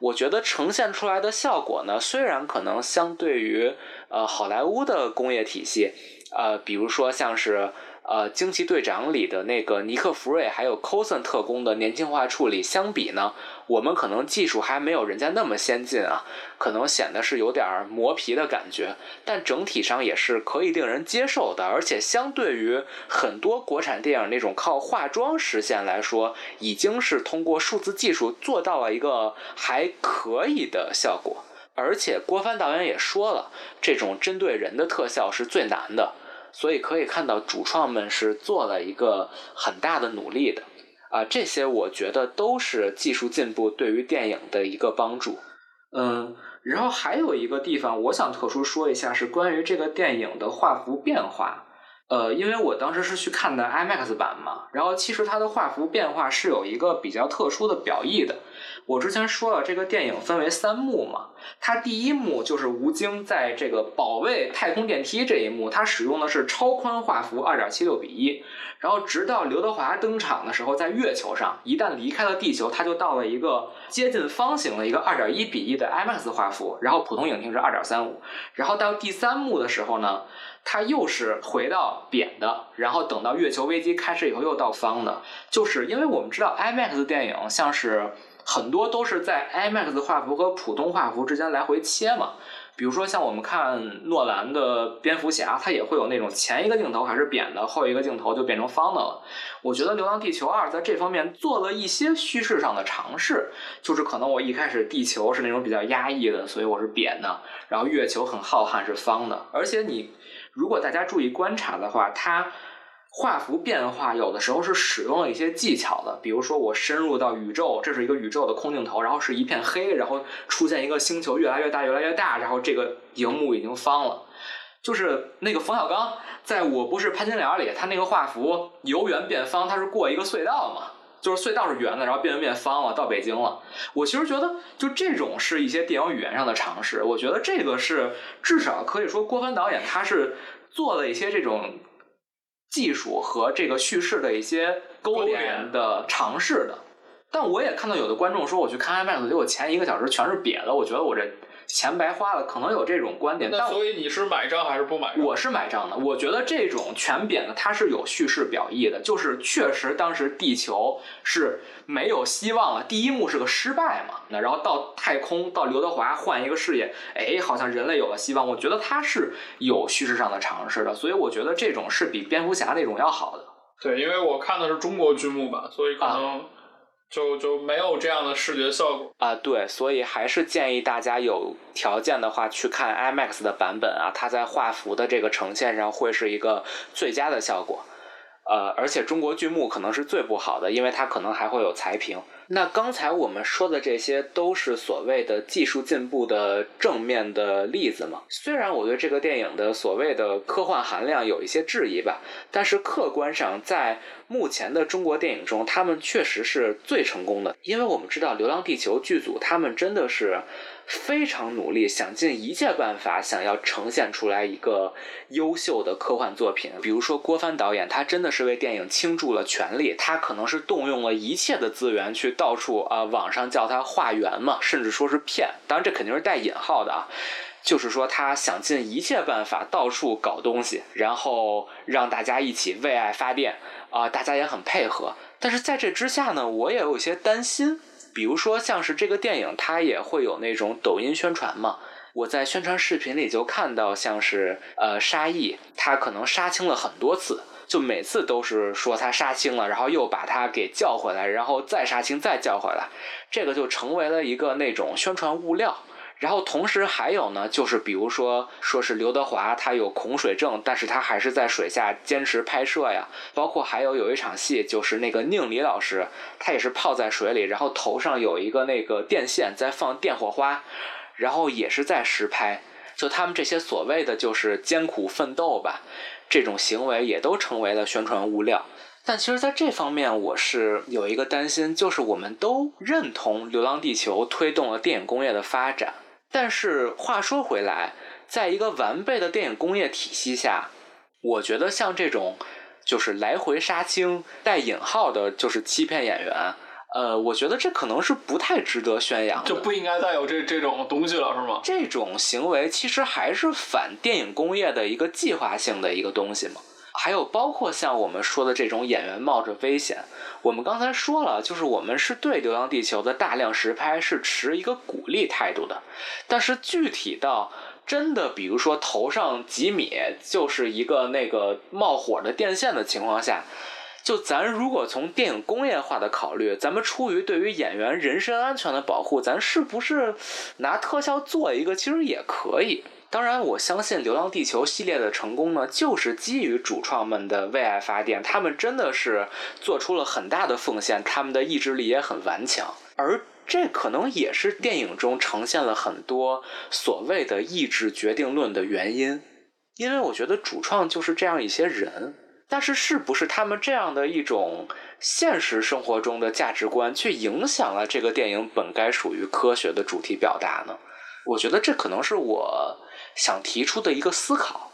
我觉得呈现出来的效果呢，虽然可能相对于呃好莱坞的工业体系，呃，比如说像是呃惊奇队长里的那个尼克弗瑞还有 c o s n 特工的年轻化处理相比呢，我们可能技术还没有人家那么先进啊，可能显得是有点磨皮的感觉，但整体上也是可以令人接受的，而且相对于很多国产电影那种靠化妆实现来说，已经是通过数字技术做到了一个还可以的效果。而且郭帆导演也说了，这种针对人的特效是最难的，所以可以看到主创们是做了一个很大的努力的。啊，这些我觉得都是技术进步对于电影的一个帮助。嗯，然后还有一个地方我想特殊说一下，是关于这个电影的画幅变化。呃，因为我当时是去看的 IMAX 版嘛，然后其实它的画幅变化是有一个比较特殊的表意的。我之前说了，这个电影分为三幕嘛，它第一幕就是吴京在这个保卫太空电梯这一幕，它使用的是超宽画幅二点七六比一，然后直到刘德华登场的时候，在月球上，一旦离开了地球，它就到了一个接近方形的一个二点一比一的 IMAX 画幅，然后普通影厅是二点三五，然后到第三幕的时候呢，它又是回到扁的，然后等到月球危机开始以后又到方的，就是因为我们知道 IMAX 电影像是很多都是在 IMAX 画幅和普通画幅之间来回切嘛。比如说像我们看诺兰的蝙蝠侠，它也会有那种前一个镜头还是扁的，后一个镜头就变成方的了。我觉得《流浪地球二》在这方面做了一些叙事上的尝试，就是可能我一开始地球是那种比较压抑的，所以我是扁的，然后月球很浩瀚是方的。而且你如果大家注意观察的话，它画幅变化有的时候是使用了一些技巧的，比如说我深入到宇宙，这是一个宇宙的空镜头，然后是一片黑，然后出现一个星球越来越大越来越大，然后这个荧幕已经方了。就是那个冯小刚在我不是潘金莲里，他那个画幅由圆变方，他是过一个隧道嘛，就是隧道是圆的，然后变圆变方了，到北京了。我其实觉得，就这种是一些电影语言上的尝试，我觉得这个是至少可以说郭帆导演他是做了一些这种技术和这个叙事的一些勾连的尝试的。但我也看到有的观众说，我去看 IMAX，结果前一个小时全是瘪的，我觉得我这钱白花了，可能有这种观点。但那所以你是买账还是不买账？我是买账的，我觉得这种全贬的它是有叙事表意的，就是确实当时地球是没有希望了，第一幕是个失败嘛，那然后到太空到刘德华换一个事业，哎，好像人类有了希望，我觉得它是有叙事上的尝试的，所以我觉得这种是比蝙蝠侠那种要好的。对，因为我看的是中国剧目版，所以可能就就没有这样的视觉效果。啊，对，所以还是建议大家有条件的话去看 IMAX 的版本啊，它在画幅的这个呈现上会是一个最佳的效果。呃，而且中国剧目可能是最不好的，因为它可能还会有裁评。那刚才我们说的这些都是所谓的技术进步的正面的例子嘛？虽然我对这个电影的所谓的科幻含量有一些质疑吧，但是客观上在目前的中国电影中，他们确实是最成功的，因为我们知道《流浪地球》剧组他们真的是非常努力，想尽一切办法想要呈现出来一个优秀的科幻作品。比如说郭帆导演，他真的是为电影倾注了全力，他可能是动用了一切的资源去到处啊、网上叫他画圆嘛，甚至说是骗，当然这肯定是带引号的啊。就是说，他想尽一切办法到处搞东西，然后让大家一起为爱发电啊、大家也很配合。但是在这之下呢，我也有些担心，比如说像是这个电影，它也会有那种抖音宣传嘛。我在宣传视频里就看到，像是呃沙溢，他可能杀青了很多次，就每次都是说他杀青了，然后又把他给叫回来，然后再杀青，再叫回来，这个就成为了一个那种宣传物料。然后同时还有呢，就是比如说，说是刘德华他有恐水症，但是他还是在水下坚持拍摄呀。包括还有有一场戏，就是那个宁理老师，他也是泡在水里，然后头上有一个那个电线在放电火花，然后也是在实拍。就他们这些所谓的就是艰苦奋斗吧，这种行为也都成为了宣传物料。但其实，在这方面，我是有一个担心，就是我们都认同《流浪地球》推动了电影工业的发展，但是话说回来，在一个完备的电影工业体系下，我觉得像这种就是来回杀青带引号的，就是欺骗演员。呃，我觉得这可能是不太值得宣扬，就不应该再有这这种东西了，是吗？这种行为其实还是反电影工业的一个计划性的一个东西嘛。还有包括像我们说的这种演员冒着危险，我们刚才说了，就是我们是对《流浪地球》的大量实拍是持一个鼓励态度的，但是具体到真的，比如说头上几米就是一个那个冒火的电线的情况下。就咱如果从电影工业化的考虑，咱们出于对于演员人身安全的保护，咱是不是拿特效做一个，其实也可以。当然，我相信《流浪地球》系列的成功呢，就是基于主创们的为爱发电，他们真的是做出了很大的奉献，他们的意志力也很顽强，而这可能也是电影中呈现了很多所谓的意志决定论的原因，因为我觉得主创就是这样一些人。但是，是不是他们这样的一种现实生活中的价值观，却影响了这个电影本该属于科学的主题表达呢？我觉得这可能是我想提出的一个思考。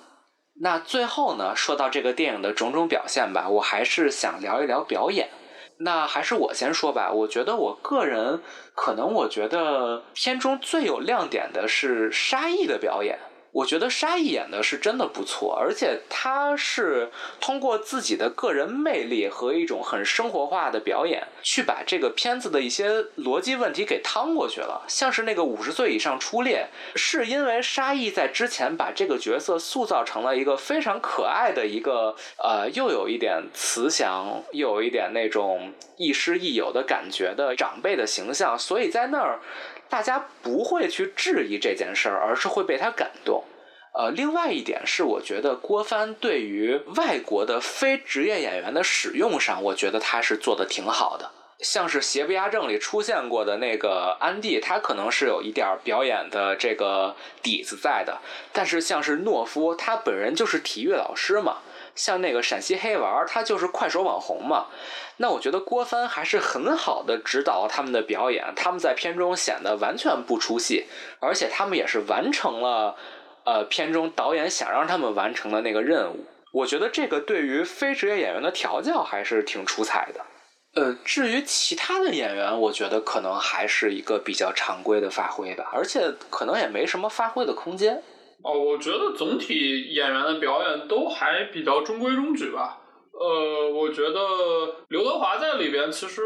那最后呢，说到这个电影的种种表现吧，我还是想聊一聊表演。那还是我先说吧。我觉得我个人可能，我觉得片中最有亮点的是沙溢的表演。我觉得沙溢演的是真的不错，而且他是通过自己的个人魅力和一种很生活化的表演，去把这个片子的一些逻辑问题给趟过去了。像是那个五十岁以上初恋，是因为沙溢在之前把这个角色塑造成了一个非常可爱的一个，呃，又有一点慈祥，又有一点那种亦师亦友的感觉的长辈的形象，所以在那儿。大家不会去质疑这件事儿，而是会被他感动。呃，另外一点是，我觉得郭帆对于外国的非职业演员的使用上，我觉得他是做的挺好的。像是《邪不压正》里出现过的那个安迪，他可能是有一点表演的这个底子在的。但是像是懦夫，他本人就是体育老师嘛。像那个陕西黑娃，他就是快手网红嘛。那我觉得郭帆还是很好的指导他们的表演，他们在片中显得完全不出戏，而且他们也是完成了，呃，片中导演想让他们完成的那个任务。我觉得这个对于非职业演员的调教还是挺出彩的。呃，至于其他的演员，我觉得可能还是一个比较常规的发挥吧，而且可能也没什么发挥的空间。哦，我觉得总体演员的表演都还比较中规中矩吧。呃，我觉得刘德华在里边，其实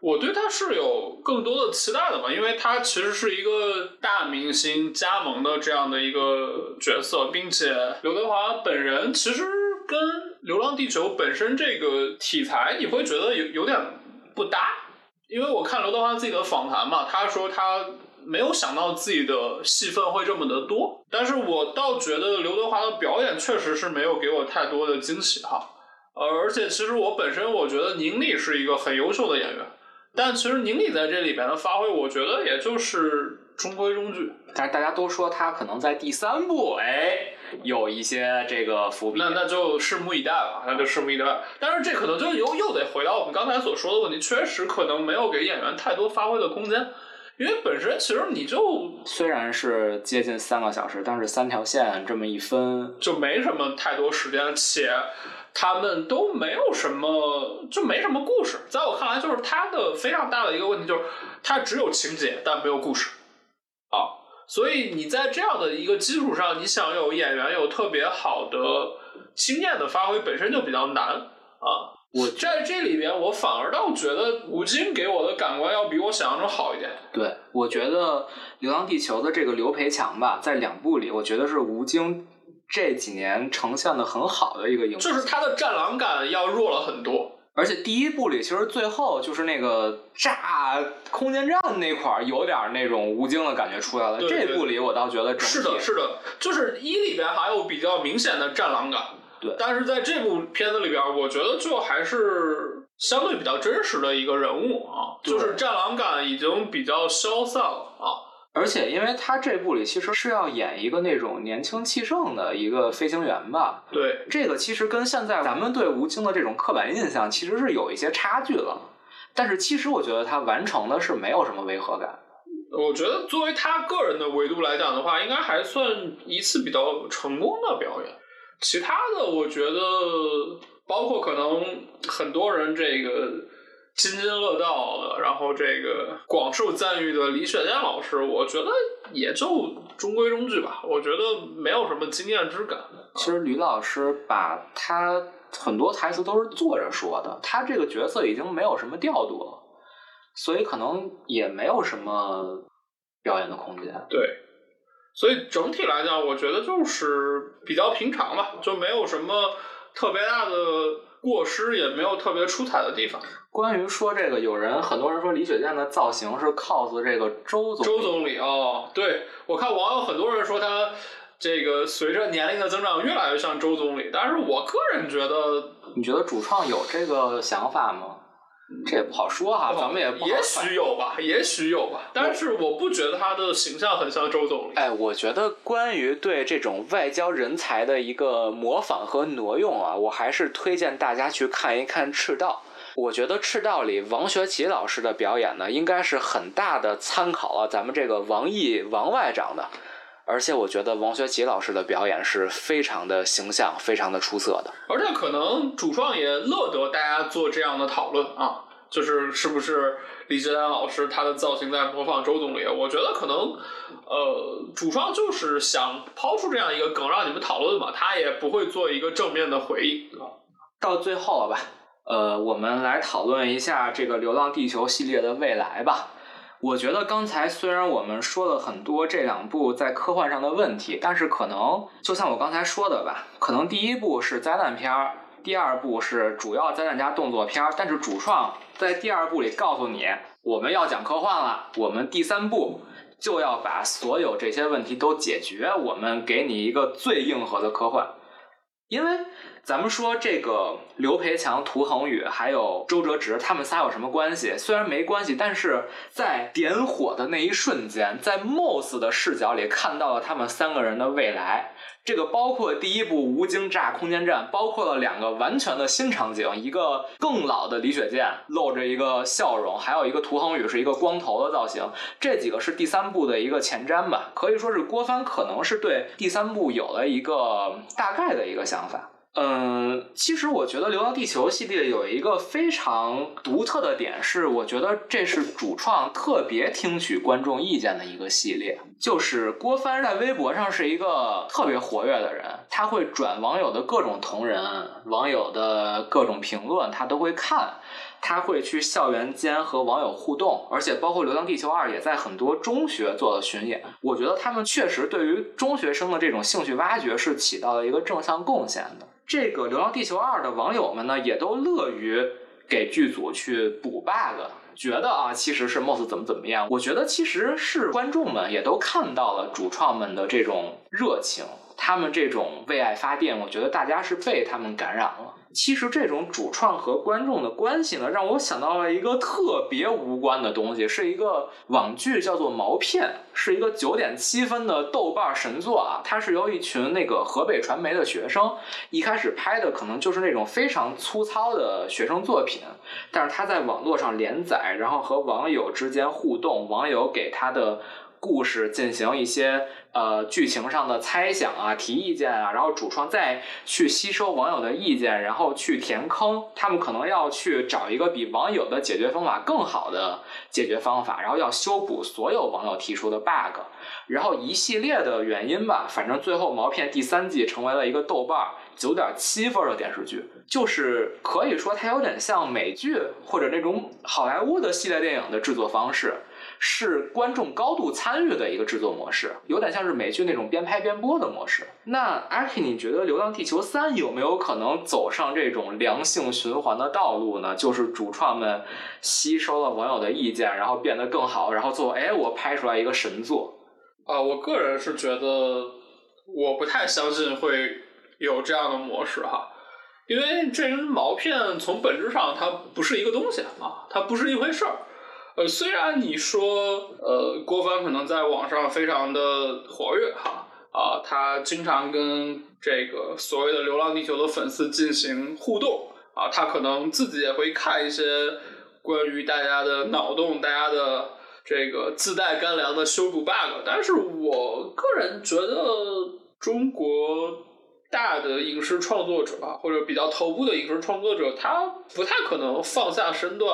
我对他是有更多的期待的嘛，因为他其实是一个大明星加盟的这样的一个角色，并且刘德华本人其实跟《流浪地球》本身这个题材，你会觉得有有点不搭，因为我看刘德华自己的访谈嘛，他说他。没有想到自己的戏份会这么的多，但是我倒觉得刘德华的表演确实是没有给我太多的惊喜哈。呃，而且其实我本身我觉得宁理是一个很优秀的演员，但其实宁理在这里边的发挥，我觉得也就是中规中矩。但是大家都说他可能在第三部，哎，有一些这个伏笔。那那就拭目以待吧，那就拭目以待。但是这可能就又又得回到我们刚才所说的问题，确实可能没有给演员太多发挥的空间。因为本身其实你就虽然是接近三个小时，但是三条线这么一分，就没什么太多时间，且他们都没有什么，就没什么故事。在我看来，就是他的非常大的一个问题，就是他只有情节，但没有故事啊。所以你在这样的一个基础上，你想有演员有特别好的经验的发挥，本身就比较难啊。我在这里边，我反而倒觉得吴京给我的感官要比我想象中好一点。对，我觉得《流浪地球》的这个刘培强吧，在两部里，我觉得是吴京这几年呈现的很好的一个影。就是他的战狼感要弱了很多，而且第一部里，其实最后就是那个炸空间站那块儿，有点那种吴京的感觉出来了。这部里我倒觉得是的，是的，就是一里边还有比较明显的战狼感。对，但是在这部片子里边，我觉得就还是相对比较真实的一个人物啊，就是战狼感已经比较消散了啊。而且，因为他这部里其实是要演一个那种年轻气盛的一个飞行员吧，对，这个其实跟现在咱们对吴京的这种刻板印象其实是有一些差距了。但是，其实我觉得他完成的是没有什么违和感。我觉得作为他个人的维度来讲的话，应该还算一次比较成功的表演。其他的，我觉得包括可能很多人这个津津乐道的，然后这个广受赞誉的李雪健老师，我觉得也就中规中矩吧。我觉得没有什么惊艳之感。其实吕老师把他很多台词都是坐着说的，他这个角色已经没有什么调度了，所以可能也没有什么表演的空间。对，所以整体来讲，我觉得就是比较平常吧，就没有什么特别大的过失，也没有特别出彩的地方。关于说这个，有人很多人说李雪健的造型是 cos 这个周总周总理哦，对我看网友很多人说他这个随着年龄的增长越来越像周总理，但是我个人觉得，你觉得主创有这个想法吗？这也不好说哈，咱们也不好也许有吧，也许有吧，但是我不觉得他的形象很像周总理。哎，我觉得关于对这种外交人才的一个模仿和挪用啊，我还是推荐大家去看一看《赤道》。我觉得《赤道》里王学圻老师的表演呢，应该是很大的参考了咱们这个王毅王外长的，而且我觉得王学圻老师的表演是非常的形象、非常的出色的。而且可能主创也乐得大家做这样的讨论啊，就是是不是李志丹老师他的造型在模仿周总理？我觉得可能，呃，主创就是想抛出这样一个梗让你们讨论嘛，他也不会做一个正面的回应啊。到最后了吧，呃，我们来讨论一下这个《流浪地球》系列的未来吧。我觉得刚才虽然我们说了很多这两部在科幻上的问题，但是可能就像我刚才说的吧，可能第一部是灾难片儿，第二部是主要灾难加动作片儿，但是主创在第二部里告诉你，我们要讲科幻了，我们第三部就要把所有这些问题都解决，我们给你一个最硬核的科幻。因为咱们说这个刘培强、涂恒宇还有周哲直，他们仨有什么关系？虽然没关系，但是在点火的那一瞬间，在 Moss 的视角里看到了他们三个人的未来。这个包括第一部无精炸空间站，包括了两个完全的新场景，一个更老的李雪健露着一个笑容，还有一个涂恒宇是一个光头的造型。这几个是第三部的一个前瞻吧，可以说是郭帆可能是对第三部有了一个大概的一个想法。嗯，其实我觉得《流浪地球》系列有一个非常独特的点是，我觉得这是主创特别听取观众意见的一个系列。就是郭帆在微博上是一个特别活跃的人，他会转网友的各种同人、网友的各种评论，他都会看。他会去校园间和网友互动，而且包括《流浪地球二》也在很多中学做了巡演。我觉得他们确实对于中学生的这种兴趣挖掘是起到了一个正向贡献的。这个《流浪地球二》的网友们呢，也都乐于给剧组去补 bug，觉得啊，其实是 Moss 怎么怎么样。我觉得其实是观众们也都看到了主创们的这种热情，他们这种为爱发电，我觉得大家是被他们感染了。其实这种主创和观众的关系呢，让我想到了一个特别无关的东西，是一个网剧，叫做《毛片》，是一个九点七分的豆瓣神作啊。它是由一群那个河北传媒的学生一开始拍的，可能就是那种非常粗糙的学生作品，但是他在网络上连载，然后和网友之间互动，网友给他的。故事进行一些呃剧情上的猜想啊、提意见啊，然后主创再去吸收网友的意见，然后去填坑。他们可能要去找一个比网友的解决方法更好的解决方法，然后要修补所有网友提出的 bug，然后一系列的原因吧。反正最后《毛片》第三季成为了一个豆瓣九点七分的电视剧，就是可以说它有点像美剧或者那种好莱坞的系列电影的制作方式。是观众高度参与的一个制作模式，有点像是美剧那种边拍边播的模式。那阿 K，你觉得《流浪地球三》有没有可能走上这种良性循环的道路呢？就是主创们吸收了网友的意见，然后变得更好，然后最后哎，我拍出来一个神作。啊，我个人是觉得，我不太相信会有这样的模式哈，因为这人毛片从本质上它不是一个东西啊，它不是一回事儿。呃，虽然你说，呃，郭帆可能在网上非常的活跃哈，啊，他经常跟这个所谓的《流浪地球》的粉丝进行互动，啊，他可能自己也会看一些关于大家的脑洞，大家的这个自带干粮的修补 bug，但是我个人觉得中国。大的影视创作者啊，或者比较头部的影视创作者，他不太可能放下身段，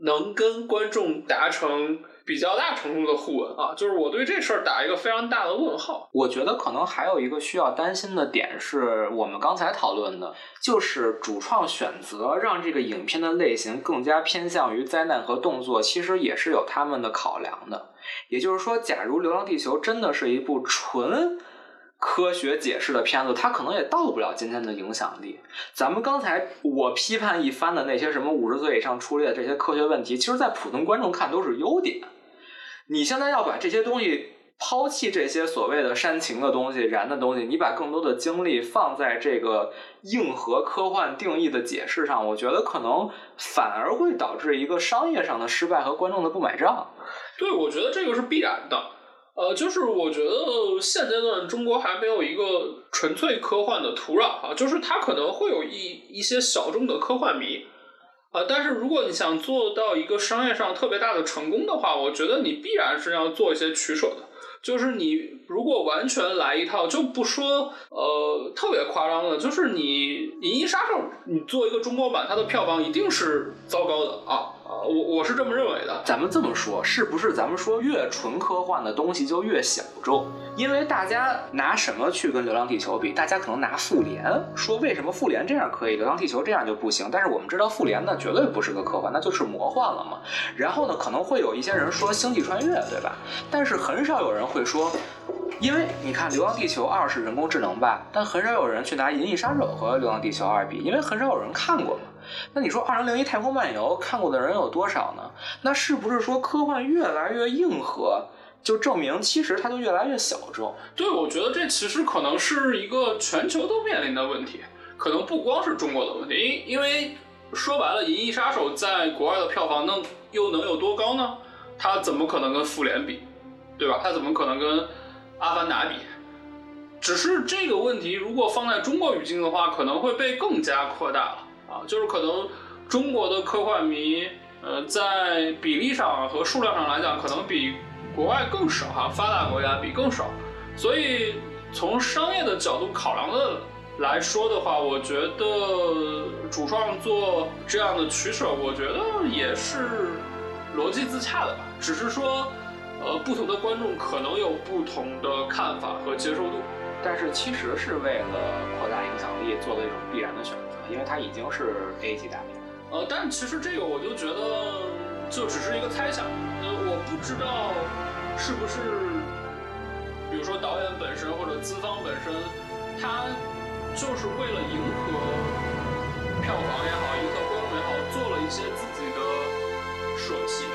能跟观众达成比较大程度的互文啊。就是我对这事儿打一个非常大的问号。我觉得可能还有一个需要担心的点是我们刚才讨论的，就是主创选择让这个影片的类型更加偏向于灾难和动作，其实也是有他们的考量的。也就是说，假如《流浪地球》真的是一部纯。科学解释的片子，它可能也到不了今天的影响力。咱们刚才我批判一番的那些什么五十岁以上出列这些科学问题，其实，在普通观众看都是优点。你现在要把这些东西抛弃，这些所谓的煽情的东西、燃的东西，你把更多的精力放在这个硬核科幻定义的解释上，我觉得可能反而会导致一个商业上的失败和观众的不买账。对，我觉得这个是必然的。呃，就是我觉得现阶段中国还没有一个纯粹科幻的土壤哈，就是它可能会有一一些小众的科幻迷，啊，但是如果你想做到一个商业上特别大的成功的话，我觉得你必然是要做一些取舍的，就是你如果完全来一套，就不说呃特别夸张的，就是你《银翼杀手》，你做一个中国版，它的票房一定是糟糕的啊。我我是这么认为的。咱们这么说，是不是咱们说越纯科幻的东西就越小众？因为大家拿什么去跟《流浪地球》比？大家可能拿《复联》，说为什么《复联》这样可以，《流浪地球》这样就不行？但是我们知道，《复联》呢绝对不是个科幻，那就是魔幻了嘛。然后呢，可能会有一些人说《星际穿越》，对吧？但是很少有人会说，因为你看《流浪地球二》是人工智能吧？但很少有人去拿《银翼杀手》和《流浪地球二》比，因为很少有人看过嘛。那你说《二零零一太空漫游》看过的人有多少呢？那是不是说科幻越来越硬核，就证明其实它就越来越小众？对，我觉得这其实可能是一个全球都面临的问题，可能不光是中国的问题。因因为说白了，《银翼杀手》在国外的票房能又能有多高呢？它怎么可能跟《复联》比，对吧？它怎么可能跟《阿凡达》比？只是这个问题，如果放在中国语境的话，可能会被更加扩大了。就是可能中国的科幻迷，呃，在比例上和数量上来讲，可能比国外更少哈，发达国家比更少。所以从商业的角度考量的来说的话，我觉得主创做这样的取舍，我觉得也是逻辑自洽的吧。只是说，呃，不同的观众可能有不同的看法和接受度。但是其实是为了扩大影响力做的一种必然的选择。因为它已经是 A 级大片，呃，但其实这个我就觉得就只是一个猜想，呃，我不知道是不是，比如说导演本身或者资方本身，他就是为了迎合票房也好，迎合观众也好，做了一些自己的舍弃。